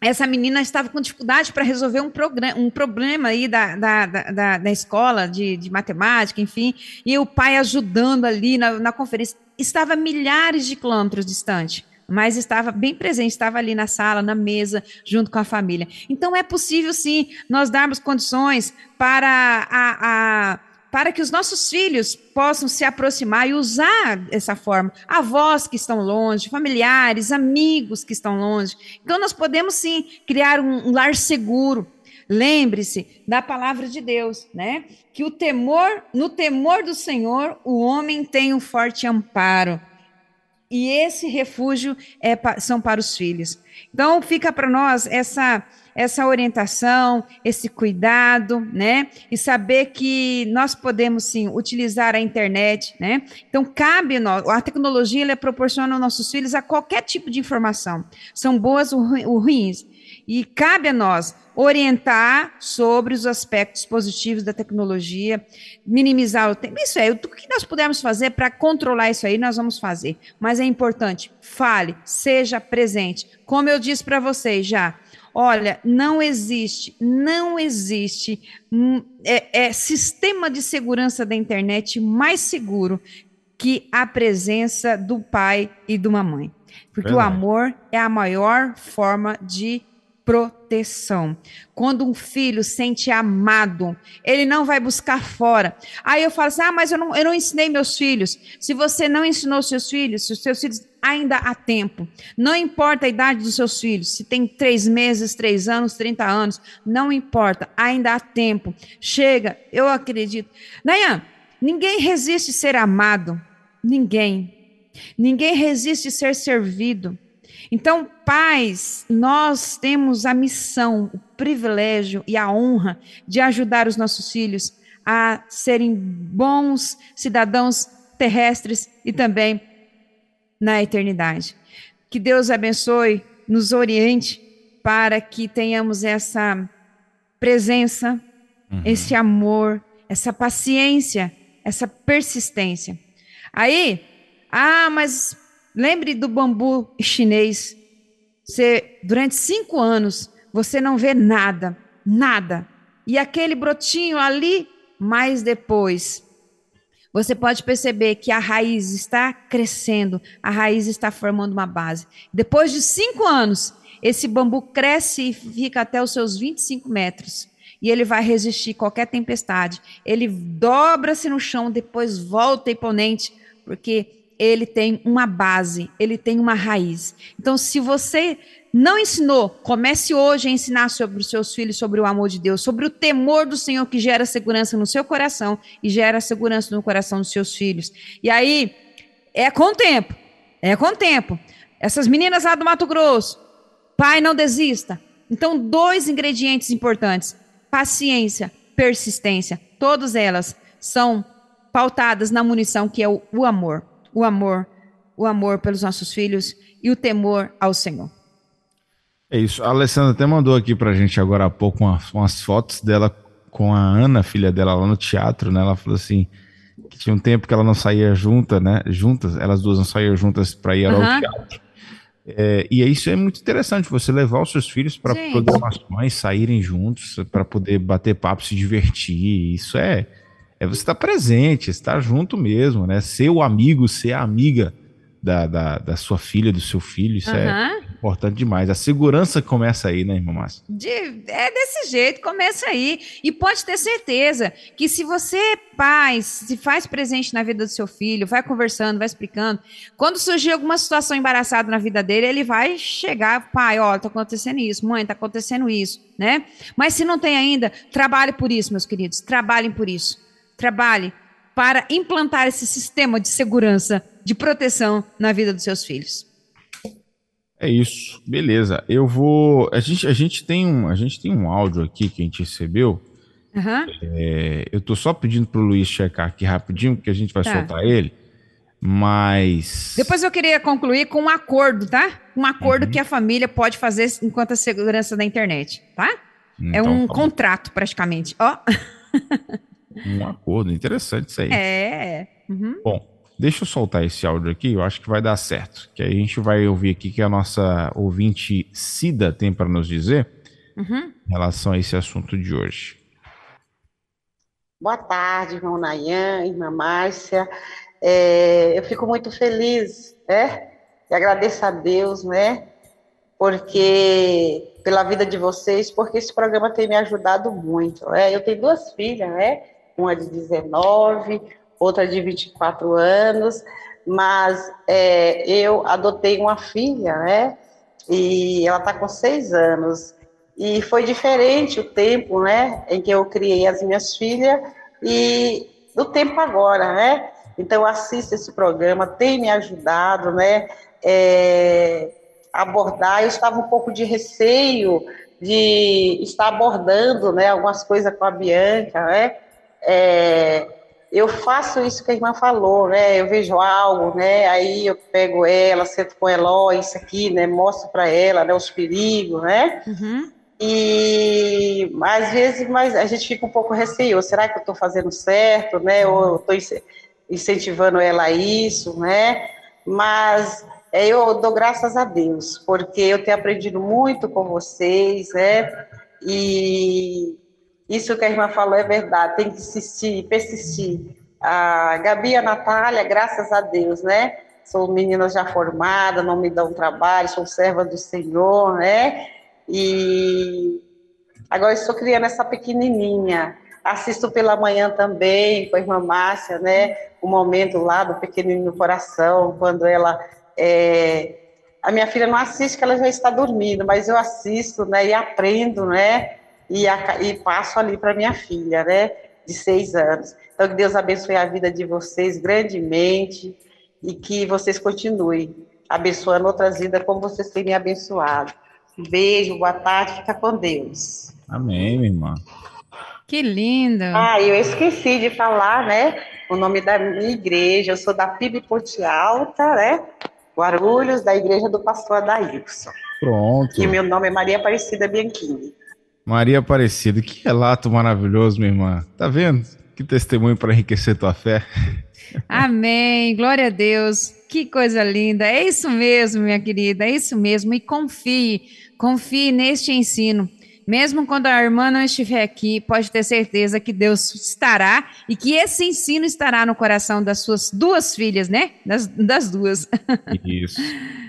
essa menina estava com dificuldade para resolver um, um problema aí da, da, da, da escola de, de, matemática, enfim, e o pai ajudando ali na, na conferência. Estava milhares de quilômetros distante mas estava bem presente, estava ali na sala, na mesa, junto com a família. Então é possível sim nós darmos condições para a, a para que os nossos filhos possam se aproximar e usar essa forma. Avós que estão longe, familiares, amigos que estão longe. Então, nós podemos sim criar um, um lar seguro. Lembre-se da palavra de Deus, né? Que o temor, no temor do Senhor, o homem tem um forte amparo. E esse refúgio é, são para os filhos. Então, fica para nós essa essa orientação, esse cuidado, né? E saber que nós podemos sim utilizar a internet, né? Então cabe nós, a tecnologia ela proporciona aos nossos filhos a qualquer tipo de informação, são boas ou ruins, e cabe a nós orientar sobre os aspectos positivos da tecnologia, minimizar o tempo. Isso é, o que nós pudermos fazer para controlar isso aí, nós vamos fazer. Mas é importante, fale, seja presente. Como eu disse para vocês já, olha, não existe, não existe hum, é, é, sistema de segurança da internet mais seguro que a presença do pai e de uma mãe. Porque Verdade. o amor é a maior forma de proteção. Quando um filho sente amado, ele não vai buscar fora. Aí eu falo assim: ah, mas eu não, eu não ensinei meus filhos. Se você não ensinou seus filhos, se os seus filhos ainda há tempo. Não importa a idade dos seus filhos, se tem três meses, três anos, 30 anos, não importa, ainda há tempo. Chega, eu acredito. Nayan, ninguém resiste ser amado. Ninguém. Ninguém resiste ser servido. Então, pais, nós temos a missão, o privilégio e a honra de ajudar os nossos filhos a serem bons cidadãos terrestres e também na eternidade. Que Deus abençoe, nos oriente para que tenhamos essa presença, uhum. esse amor, essa paciência, essa persistência. Aí, ah, mas lembre do bambu chinês. Você, durante cinco anos, você não vê nada, nada. E aquele brotinho ali, mais depois, você pode perceber que a raiz está crescendo, a raiz está formando uma base. Depois de cinco anos, esse bambu cresce e fica até os seus 25 metros. E ele vai resistir qualquer tempestade. Ele dobra-se no chão, depois volta imponente, porque ele tem uma base, ele tem uma raiz. Então, se você não ensinou, comece hoje a ensinar sobre os seus filhos, sobre o amor de Deus, sobre o temor do Senhor que gera segurança no seu coração e gera segurança no coração dos seus filhos. E aí, é com o tempo, é com o tempo. Essas meninas lá do Mato Grosso, pai, não desista. Então, dois ingredientes importantes: paciência, persistência. Todas elas são pautadas na munição que é o, o amor o amor, o amor pelos nossos filhos e o temor ao Senhor. É isso. A Alessandra até mandou aqui pra gente agora há pouco umas, umas fotos dela com a Ana, filha dela, lá no teatro, né? Ela falou assim que tinha um tempo que ela não saía junta, né? Juntas, elas duas não saíam juntas para ir uhum. ao teatro. É, e isso é muito interessante, você levar os seus filhos para programações, saírem juntos, para poder bater papo, se divertir. Isso é, é você estar tá presente, estar junto mesmo, né? Ser o amigo, ser a amiga da, da, da sua filha, do seu filho, isso uhum. é importante demais. A segurança começa aí, né, irmã Márcia? De, é desse jeito, começa aí. E pode ter certeza que se você, pai, se faz presente na vida do seu filho, vai conversando, vai explicando, quando surgir alguma situação embaraçada na vida dele, ele vai chegar, pai, ó, tá acontecendo isso, mãe, tá acontecendo isso, né? Mas se não tem ainda, trabalhe por isso, meus queridos, trabalhem por isso trabalhe para implantar esse sistema de segurança, de proteção na vida dos seus filhos. É isso, beleza. Eu vou. A gente, a gente tem um, a gente tem um áudio aqui que a gente recebeu. Uhum. É, eu tô só pedindo pro Luiz checar aqui rapidinho, porque a gente vai tá. soltar ele. Mas. Depois eu queria concluir com um acordo, tá? Um acordo uhum. que a família pode fazer enquanto a segurança da internet, tá? É então, é um tá contrato, praticamente. Ó. [laughs] Um acordo, interessante isso aí. É. Uhum. Bom, deixa eu soltar esse áudio aqui, eu acho que vai dar certo. Que aí a gente vai ouvir aqui que a nossa ouvinte Cida tem para nos dizer uhum. em relação a esse assunto de hoje. Boa tarde, irmão Nayan, irmã Márcia. É, eu fico muito feliz, né? E agradeço a Deus, né? Porque pela vida de vocês, porque esse programa tem me ajudado muito. Né? Eu tenho duas filhas, né? Uma de 19, outra de 24 anos, mas é, eu adotei uma filha, né? E ela está com seis anos. E foi diferente o tempo, né, em que eu criei as minhas filhas e do tempo agora, né? Então, eu assisto esse programa, tem me ajudado, né, é, abordar. Eu estava um pouco de receio de estar abordando, né, algumas coisas com a Bianca, né? É, eu faço isso que a irmã falou, né? Eu vejo algo, né? Aí eu pego ela, sento com ela, ó, isso aqui, né? Mostro para ela, né? Os perigos, né? Uhum. E às vezes, mas a gente fica um pouco receoso. Será que eu estou fazendo certo, né? Ou estou incentivando ela a isso, né? Mas é, eu dou graças a Deus, porque eu tenho aprendido muito com vocês, né? E isso que a irmã falou é verdade, tem que insistir, persistir. A Gabi e a Natália, graças a Deus, né? São meninas já formadas, não me dão trabalho, sou serva do Senhor, né? E agora estou criando essa pequenininha. Assisto pela manhã também com a irmã Márcia, né? O momento lá do pequenininho coração, quando ela é... A minha filha não assiste, que ela já está dormindo, mas eu assisto, né? E aprendo, né? E, a, e passo ali para minha filha, né, de seis anos. Então, que Deus abençoe a vida de vocês grandemente e que vocês continuem abençoando outras vidas como vocês têm me abençoado. beijo, boa tarde, fica com Deus. Amém, minha irmã. Que linda. Ah, eu esqueci de falar, né? o nome da minha igreja. Eu sou da PIB Ponte Alta, né? Guarulhos, da igreja do pastor Adailson. Pronto. E meu nome é Maria Aparecida Bianchini. Maria Aparecida, que relato maravilhoso, minha irmã. Tá vendo? Que testemunho para enriquecer tua fé. [laughs] Amém. Glória a Deus. Que coisa linda. É isso mesmo, minha querida. É isso mesmo. E confie, confie neste ensino. Mesmo quando a irmã não estiver aqui, pode ter certeza que Deus estará e que esse ensino estará no coração das suas duas filhas, né? Das, das duas. Isso. [laughs]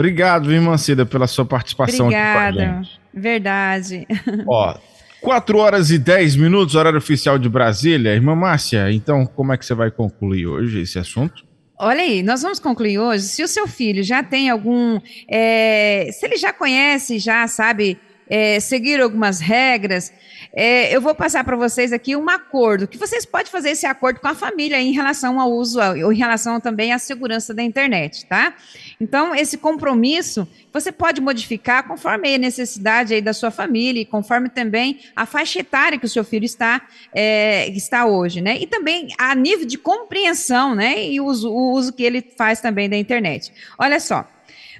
Obrigado, irmã Cida, pela sua participação Obrigada. Verdade. [laughs] Ó, 4 horas e 10 minutos, horário oficial de Brasília. Irmã Márcia, então como é que você vai concluir hoje esse assunto? Olha aí, nós vamos concluir hoje. Se o seu filho já tem algum. É, se ele já conhece, já sabe é, seguir algumas regras, é, eu vou passar para vocês aqui um acordo, que vocês podem fazer esse acordo com a família em relação ao uso, ou em relação também à segurança da internet, tá? Então, esse compromisso você pode modificar conforme a necessidade aí da sua família e conforme também a faixa etária que o seu filho está, é, está hoje, né? E também a nível de compreensão, né? E o uso, o uso que ele faz também da internet. Olha só,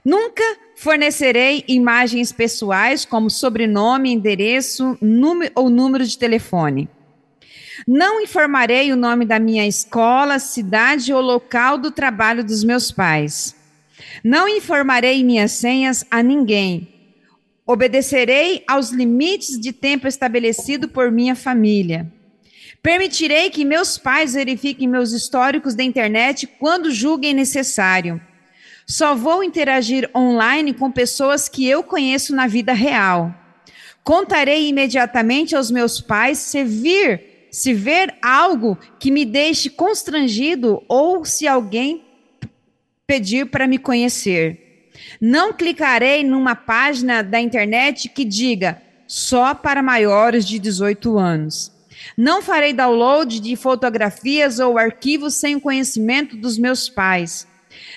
nunca Fornecerei imagens pessoais como sobrenome, endereço número, ou número de telefone. Não informarei o nome da minha escola, cidade ou local do trabalho dos meus pais. Não informarei minhas senhas a ninguém. Obedecerei aos limites de tempo estabelecido por minha família. Permitirei que meus pais verifiquem meus históricos da internet quando julguem necessário. Só vou interagir online com pessoas que eu conheço na vida real. Contarei imediatamente aos meus pais se vir, se ver algo que me deixe constrangido ou se alguém pedir para me conhecer. Não clicarei numa página da internet que diga só para maiores de 18 anos. Não farei download de fotografias ou arquivos sem o conhecimento dos meus pais.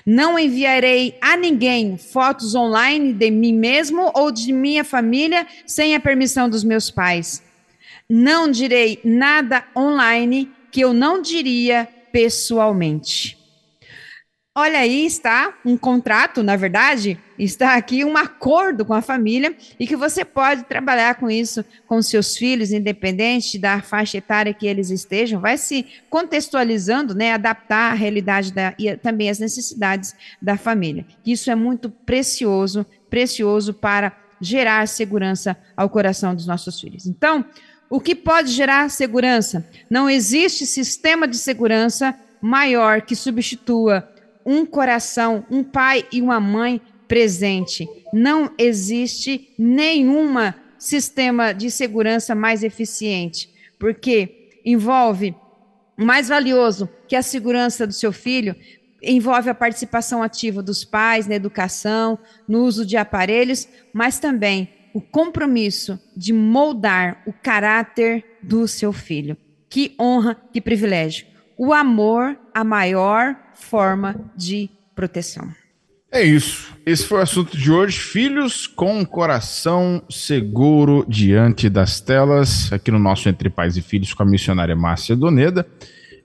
Não enviarei a ninguém fotos online de mim mesmo ou de minha família sem a permissão dos meus pais. Não direi nada online que eu não diria pessoalmente. Olha aí está um contrato, na verdade, está aqui um acordo com a família e que você pode trabalhar com isso com seus filhos, independente da faixa etária que eles estejam, vai se contextualizando, né, adaptar à realidade da, e também às necessidades da família. Isso é muito precioso, precioso para gerar segurança ao coração dos nossos filhos. Então, o que pode gerar segurança? Não existe sistema de segurança maior que substitua um coração, um pai e uma mãe presente. Não existe nenhuma sistema de segurança mais eficiente, porque envolve mais valioso que a segurança do seu filho envolve a participação ativa dos pais na educação, no uso de aparelhos, mas também o compromisso de moldar o caráter do seu filho. Que honra, que privilégio. O amor, a maior forma de proteção. É isso. Esse foi o assunto de hoje. Filhos com coração seguro diante das telas, aqui no nosso Entre Pais e Filhos com a missionária Márcia Doneda.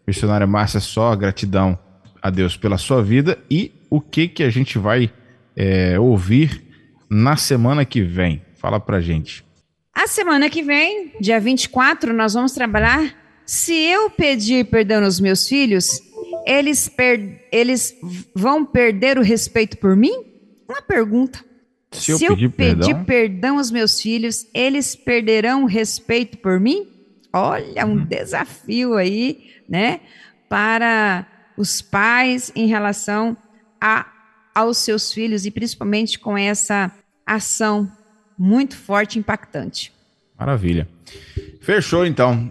Missionária Márcia, só gratidão a Deus pela sua vida e o que que a gente vai é, ouvir na semana que vem. Fala pra gente. A semana que vem, dia 24, nós vamos trabalhar. Se eu pedir perdão aos meus filhos, eles, per, eles vão perder o respeito por mim? Uma pergunta. Se eu, Se eu pedir, pedir perdão? perdão aos meus filhos, eles perderão o respeito por mim? Olha, um uhum. desafio aí, né, para os pais em relação a, aos seus filhos e principalmente com essa ação muito forte e impactante. Maravilha. Fechou então.